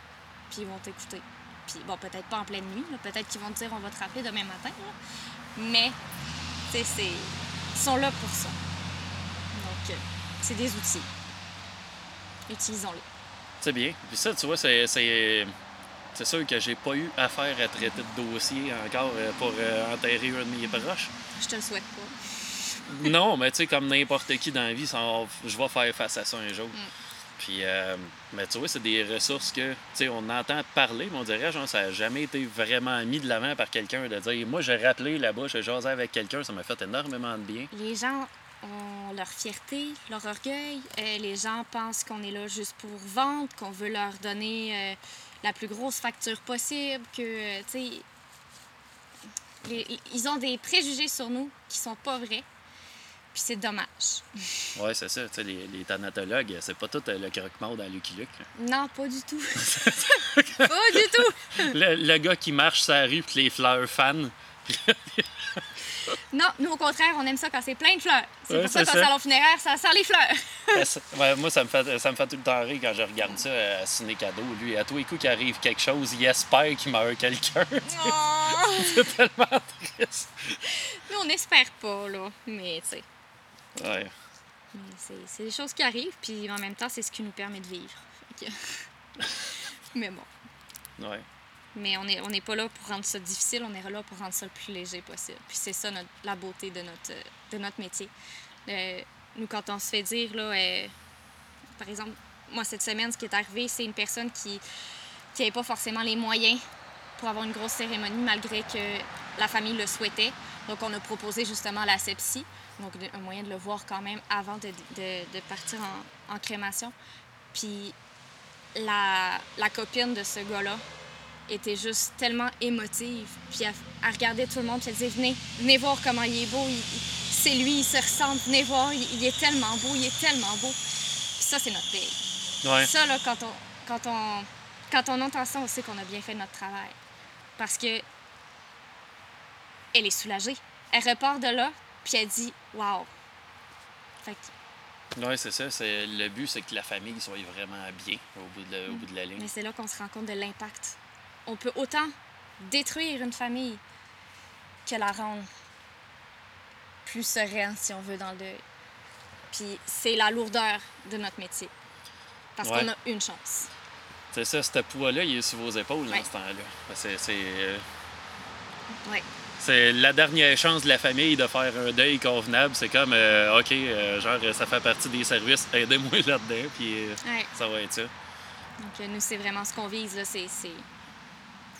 Puis ils vont t'écouter. Puis, bon, peut-être pas en pleine nuit, peut-être qu'ils vont te dire on va te rappeler demain matin. là. Mais, tu sais, c'est- ils sont là pour ça. Donc, euh, c'est des outils. Utilisons-les. C'est bien. Puis ça, tu vois, c'est, c'est, c'est sûr que j'ai pas eu affaire à traiter de dossier encore euh, pour euh, enterrer un de mes proches. Je te le souhaite pas. non, mais tu sais, comme n'importe qui dans la vie, ça, je vais faire face à ça un jour. Mm. Puis, euh, mais tu vois, c'est des ressources que, tu sais, on entend parler, mais on dirait, genre, ça n'a jamais été vraiment mis de l'avant par quelqu'un de dire, moi, j'ai rappelé là-bas, j'ai jasé avec quelqu'un, ça m'a fait énormément de bien. Les gens ont leur fierté, leur orgueil. Euh, les gens pensent qu'on est là juste pour vendre, qu'on veut leur donner euh, la plus grosse facture possible, que, tu sais, ils ont des préjugés sur nous qui sont pas vrais. Puis c'est dommage. Ouais, c'est ça, tu sais, les, les thanatologues, c'est pas tout euh, le croque-mort dans Lucky Luke. là. Non, pas du tout. pas du tout. Le, le gars qui marche la rue puis les fleurs fans. Non, nous, au contraire, on aime ça quand c'est plein de fleurs. C'est Ouais, pour ça qu'en salon funéraire, ça sent les fleurs. Ouais, moi, ça me, fait, ça me fait tout le temps rire quand je regarde ça à Ciné Cadeau. Lui, à tous les coups qu'il arrive quelque chose, il espère qu'il meurt quelqu'un. Oh! c'est tellement triste. Nous, on n'espère pas, là. Mais, tu sais. Ouais. C'est, des choses qui arrivent, puis en même temps, c'est ce qui nous permet de vivre. Que- Mais bon. Ouais. Mais on n'est on pas là pour rendre ça difficile, on est là pour rendre ça le plus léger possible. Puis c'est ça notre- la beauté de notre, de notre métier. Euh, nous, quand on se fait dire, là, euh, par exemple, moi, cette semaine, ce qui est arrivé, c'est une personne qui n'avait pas forcément les moyens pour avoir une grosse cérémonie, malgré que la famille le souhaitait. Donc, on a proposé justement la sepsie, donc de- un moyen de le voir quand même avant de, de- de partir en, en crémation. Puis la, la copine de ce gars-là était juste tellement émotive. Puis elle, elle regardait tout le monde, puis elle disait Venez, venez voir comment il est beau. C'est lui, il se ressemble. Venez voir, il, il est tellement beau, il est tellement beau. Puis ça, c'est notre paye. Ouais. Ça, là, quand on, quand, on, quand on entend ça, on sait qu'on a bien fait notre travail. Parce que elle est soulagée. Elle repart de là, puis elle dit Waouh! Fait que Ouais, c'est ça. C'est, le but, c'est que la famille soit vraiment bien au bout de, la- au bout de la ligne. Mais c'est là qu'on se rend compte de l'impact. On peut autant détruire une famille que la rendre plus sereine, si on veut, dans le deuil. Puis c'est la lourdeur de notre métier. Parce Ouais. qu'on a une chance. C'est ça, ce poids-là, il est sur vos épaules Ouais. dans ce temps-là. C'est, c'est, euh, Ouais. C'est la dernière chance de la famille de faire un deuil convenable. C'est comme, euh, OK, euh, genre, ça fait partie des services, aidez-moi là-dedans, puis euh, Ouais. ça va être ça. Donc nous, c'est vraiment ce qu'on vise, là,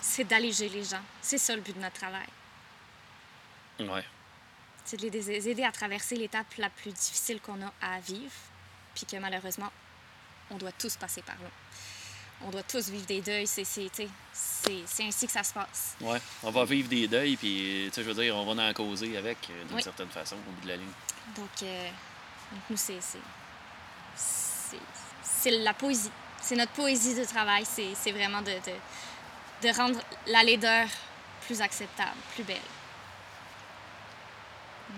c'est d'alléger les gens. C'est ça le but de notre travail. Ouais. C'est de les aider à traverser l'étape la plus difficile qu'on a à vivre, puis que malheureusement, on doit tous passer par là. On doit tous vivre des deuils, c'est ainsi que ça se passe. Ouais, on va vivre des deuils, puis, je veux dire, on va en causer avec, euh, d'une Oui. certaine façon, au bout de la ligne. Donc, euh, donc nous, c'est. c'est- la poésie. C'est notre poésie de travail. C'est c'est vraiment de, de, de rendre la laideur plus acceptable, plus belle.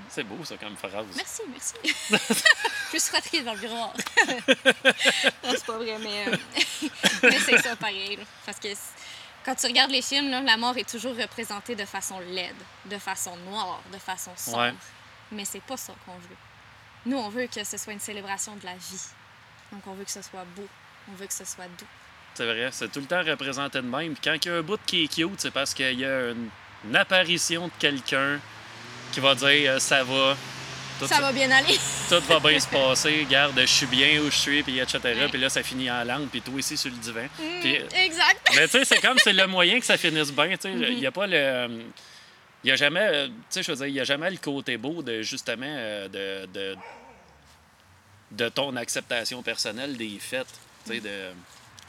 C'est beau, ça, comme phrase. Merci, merci. suis frottée dans le miroir. non, c'est pas vrai, mais, euh, mais c'est ça pareil. là. Parce que quand tu regardes les films, là, la mort est toujours représentée de façon laide, de façon noire, de façon sombre. Ouais. Mais c'est pas ça qu'on veut. Nous, on veut que ce soit une célébration de la vie. Donc, on veut que ce soit beau. On veut que ce soit doux. C'est vrai, c'est tout le temps représenté de même. Quand il y a un bout qui est cute, c'est parce qu'il y a une, une apparition de quelqu'un qui va dire euh, ça va, tout, Ça va bien aller. tout va bien se passer, garde, je suis bien où je suis, puis etc. Ouais. Puis là, ça finit en langue, puis toi ici sur le divan. Puis, exact. mais tu sais, c'est comme c'est le moyen que ça finisse bien. Tu sais, Mm-hmm. il n'y a pas le. Il n'y a jamais, euh, tu sais, je veux dire, il y a jamais le côté beau de justement euh, de, de, de ton acceptation personnelle des faits, tu sais, de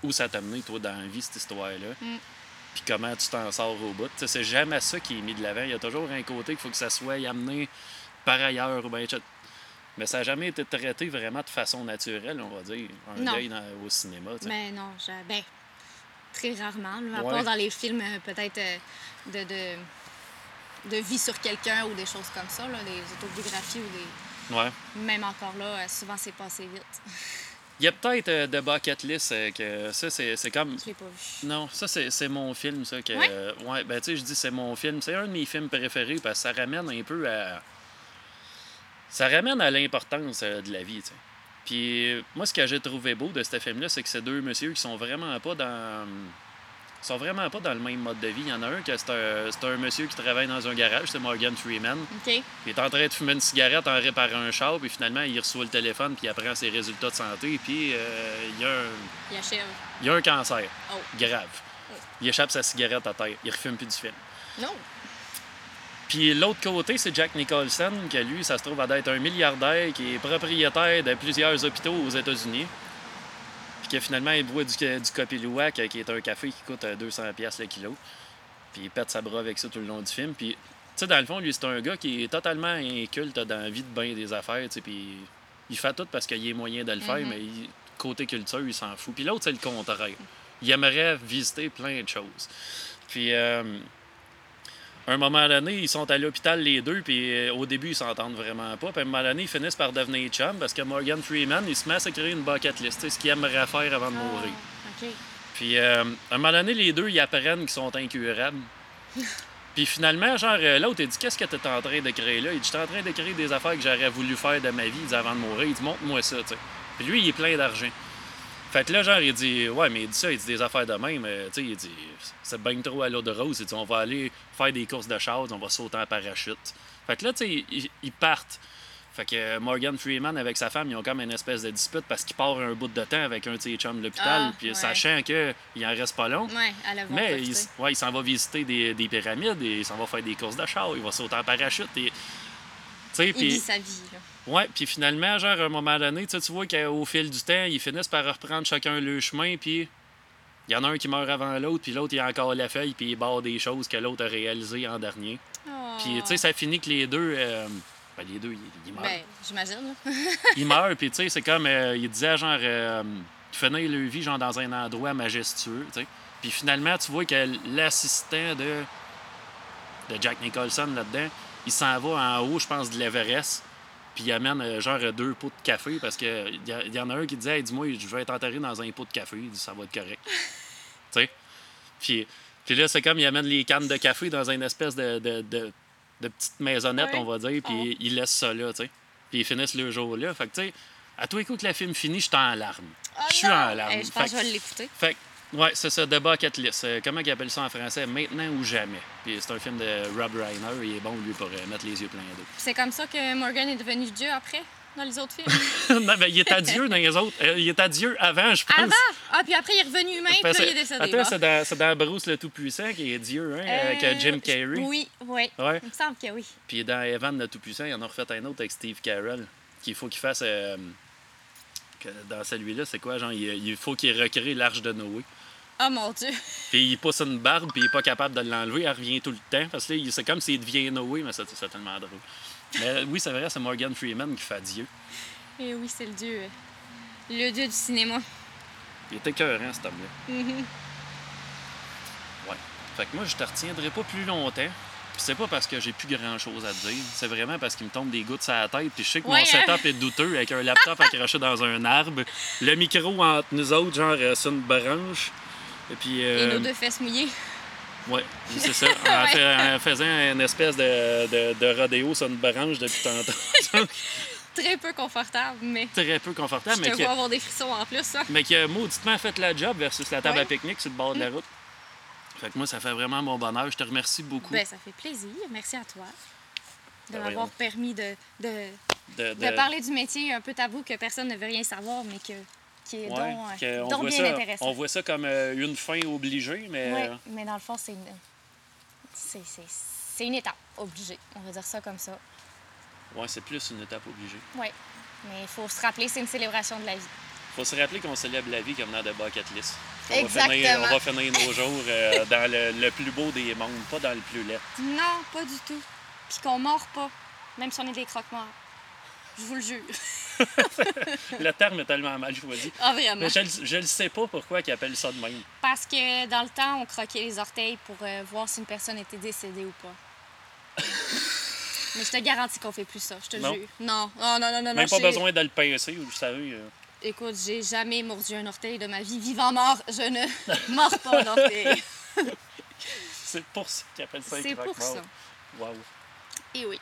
où ça t'a mené, toi, dans la vie, cette histoire-là. Mm. Puis comment tu t'en sors au bout. Tu sais, c'est jamais ça qui est mis de l'avant. Il y a toujours un côté qu'il faut que ça soit amené par ailleurs ou bien, etc. Mais ça n'a jamais été traité vraiment de façon naturelle, on va dire, un Non. deuil dans- au cinéma. Mais non, je- ben, très rarement. là, à Ouais. part dans les films euh, peut-être euh, de, de, de vie sur quelqu'un ou des choses comme ça, là, des autobiographies ou des. Ouais. Même encore là, euh, souvent c'est passé vite. Il y a peut-être euh, The Bucket List euh, que ça, c'est c'est comme. Je l'ai pas vu. Non, ça, c'est c'est mon film, ça. Que, Ouais? euh, ouais, ben, tu sais, je dis c'est mon film. C'est un de mes films préférés parce que ça ramène un peu à. Ça ramène à l'importance euh, de la vie, tu sais. Puis, moi, ce que j'ai trouvé beau de ce film-là, c'est que c'est deux messieurs qui sont vraiment pas dans. ils sont vraiment pas dans le même mode de vie. Il y en a un que c'est un, un monsieur qui travaille dans un garage, c'est Morgan Freeman. OK? Il est en train de fumer une cigarette en réparant un char, puis finalement, il reçoit le téléphone, puis il apprend ses résultats de santé, puis euh, il, y a un, Il achève. il y a un cancer Oh. grave. Oh. Il échappe sa cigarette à terre. Il refume plus du film. Non. Puis l'autre côté, c'est Jack Nicholson, que lui, ça se trouve à être un milliardaire qui est propriétaire de plusieurs hôpitaux aux États-Unis. Puis que finalement, il boit du, du Copilouac, qui est un café qui coûte euh, 200$ piastres le kilo. Puis il pète sa bras avec ça tout le long du film. Puis, tu sais, dans le fond, lui, c'est un gars qui est totalement inculte dans la vie de bain des affaires, tu sais. Puis il fait tout parce qu'il y a moyen de le faire, Mhm. mais il- côté culture, il s'en fout. Puis l'autre, c'est le contraire. Il aimerait visiter plein de choses. Puis, euh, un moment donné, ils sont à l'hôpital les deux, puis euh, au début, ils s'entendent vraiment pas. Puis à un moment donné, ils finissent par devenir chum parce que Morgan Freeman, il se met à se créer une bucket list, ce qu'il aimerait faire avant de mourir. Ah, OK. Puis euh, à un moment donné, les deux, ils apprennent qu'ils sont incurables. Puis finalement, genre, euh, l'autre, il dit Qu'est-ce que tu es en train de créer là? Il dit Je suis en train de créer des affaires que j'aurais voulu faire de ma vie il dit, avant de mourir. Il dit Montre-moi ça, tu sais. Puis lui, il est plein d'argent. Fait que là, genre, il dit Ouais, mais il dit ça, il dit des affaires de même. euh, tu sais, il dit C'est bien trop à l'eau de rose. Il dit On va aller faire des courses de chars, on va sauter en parachute. Fait que là, tu sais, ils, ils partent. Fait que Morgan Freeman avec sa femme, ils ont comme une espèce de dispute parce qu'il part un bout de temps avec un de ses chums de l'hôpital, Ah, puis ouais. sachant qu'il en reste pas long. Ouais, à la voir Mais il, ouais, il s'en va visiter des, des pyramides et il s'en va faire des courses de char, il va sauter en parachute. Et, tu sais, Il vit puis, sa vie, là. Ouais, puis finalement, genre, à un moment donné, tu vois qu'au fil du temps, ils finissent par reprendre chacun le chemin, puis il y en a un qui meurt avant l'autre, puis l'autre, il a encore la feuille, puis il barre des choses que l'autre a réalisées en dernier. Puis, tu sais, ça finit que les deux. euh, ben, les deux, ils, meurent. Ben, j'imagine. Ils meurent, puis tu sais, c'est comme. euh, il disait, genre, euh, finir leur vie, genre, dans un endroit majestueux, tu sais. Puis finalement, tu vois que l'assistant de, de Jack Nicholson là-dedans, il s'en va en haut, je pense, de l'Everest. Puis il amène, euh, genre, deux pots de café parce qu'il y, a- y en a un qui disait, Hey, dis-moi, je vais être enterré dans un pot de café. Il dit, ça va être correct. tu sais? Puis, puis là, c'est comme, il amène les cannes de café dans une espèce de, de, de, de petite maisonnette, Ouais. on va dire, puis Oh. il laisse ça là, tu sais? Puis ils finissent le jour là. Fait que, tu sais, à tous les coups que le film finit, je suis en larmes. Oh Je suis en larmes. Je pense Fait que je vais l'écouter. Fait ouais, c'est ça, The Bucket List. Comment ils appellent ça en français? Maintenant ou jamais. Puis c'est un film de Rob Reiner. Il est bon, lui, pour euh, mettre les yeux pleins d'eau. C'est comme ça que Morgan est devenu Dieu après? dans les autres films? non, ben, il est à Dieu dans les autres. Euh, il est à Dieu avant, je pense. Avant! Ah, puis après, il est revenu humain, puis là, il est décédé. Attends, c'est dans, c'est dans Bruce le Tout-Puissant qui est Dieu, hein, avec euh, Jim Euh, Carrey. Oui, oui. Ouais. Il me semble que oui. Puis dans Evan le Tout-Puissant, il en a refait un autre avec Steve Carell. Qu'il faut qu'il fasse. euh, que dans celui-là, c'est quoi? Genre, il, il faut qu'il recrée l'arche de Noé. Oh mon Dieu. Puis il pousse une barbe, puis il est pas capable de l'enlever. Elle revient tout le temps. Parce que c'est comme s'il devient Noé, mais c'est c'est tellement drôle. Mais oui, c'est vrai, c'est Morgan Freeman qui fait Dieu. Et oui, c'est le dieu. euh, Le dieu du cinéma. Il était écœurant, cet homme-là. Mhm. Ouais. Fait que moi, je te retiendrai pas plus longtemps. Puis c'est pas parce que j'ai plus grand chose à te dire. C'est vraiment parce qu'il me tombe des gouttes sur la tête. Puis je sais que Ouais, mon hein? setup est douteux avec un laptop accroché dans un arbre. Le micro entre nous autres, genre euh, sur une branche. Et puis. Et euh, nos deux fesses mouillées. Ouais, c'est ça. En, Ouais. en faisant une espèce de, de, de rodéo sur une branche depuis tantôt. Très peu confortable, mais Très peu confortable, je mais vois avoir des frissons en plus. hein. mais qui a mauditement fait la job versus la table Ouais. à pique-nique sur le bord de la route. Fait que moi, ça fait vraiment mon bonheur. Je te remercie beaucoup Ben, ça fait plaisir. Merci à toi de Ben, m'avoir permis de, de, de, de parler du métier un peu tabou que personne ne veut rien savoir, mais que, qui est Ouais, donc, euh, on, donc voit bien ça, intéressant. on voit ça comme euh, une fin obligée, mais Ouais, euh, mais dans le fond, c'est une, c'est, c'est, c'est une étape obligée. On va dire ça comme ça. ouais, c'est plus une étape obligée. Oui. Mais il faut se rappeler, c'est une célébration de la vie. faut se rappeler qu'on célèbre la vie comme dans de bucket list. On Exactement. Va finir, on va finir nos jours euh, dans le, le plus beau des mondes, pas dans le plus laid. Non, pas du tout. Puis qu'on mord pas, même si on est des croque-morts. Je vous le jure. Le terme est tellement mal choisi. Ah, vraiment. Mais je, je le sais pas pourquoi ils appellent ça de même. Parce que dans le temps, on croquait les orteils pour euh, voir si une personne était décédée ou pas. Mais je te garantis qu'on fait plus ça, je te Non? jure. Non, non, non, non, non. Même pas besoin de le pincer, vous le savez. euh. Écoute, j'ai jamais mordu un orteil de ma vie. Vivant mort, je ne mords pas d'orteil. C'est pour ça qu'ils appellent ça un C'est pour ça. Wow. Et oui.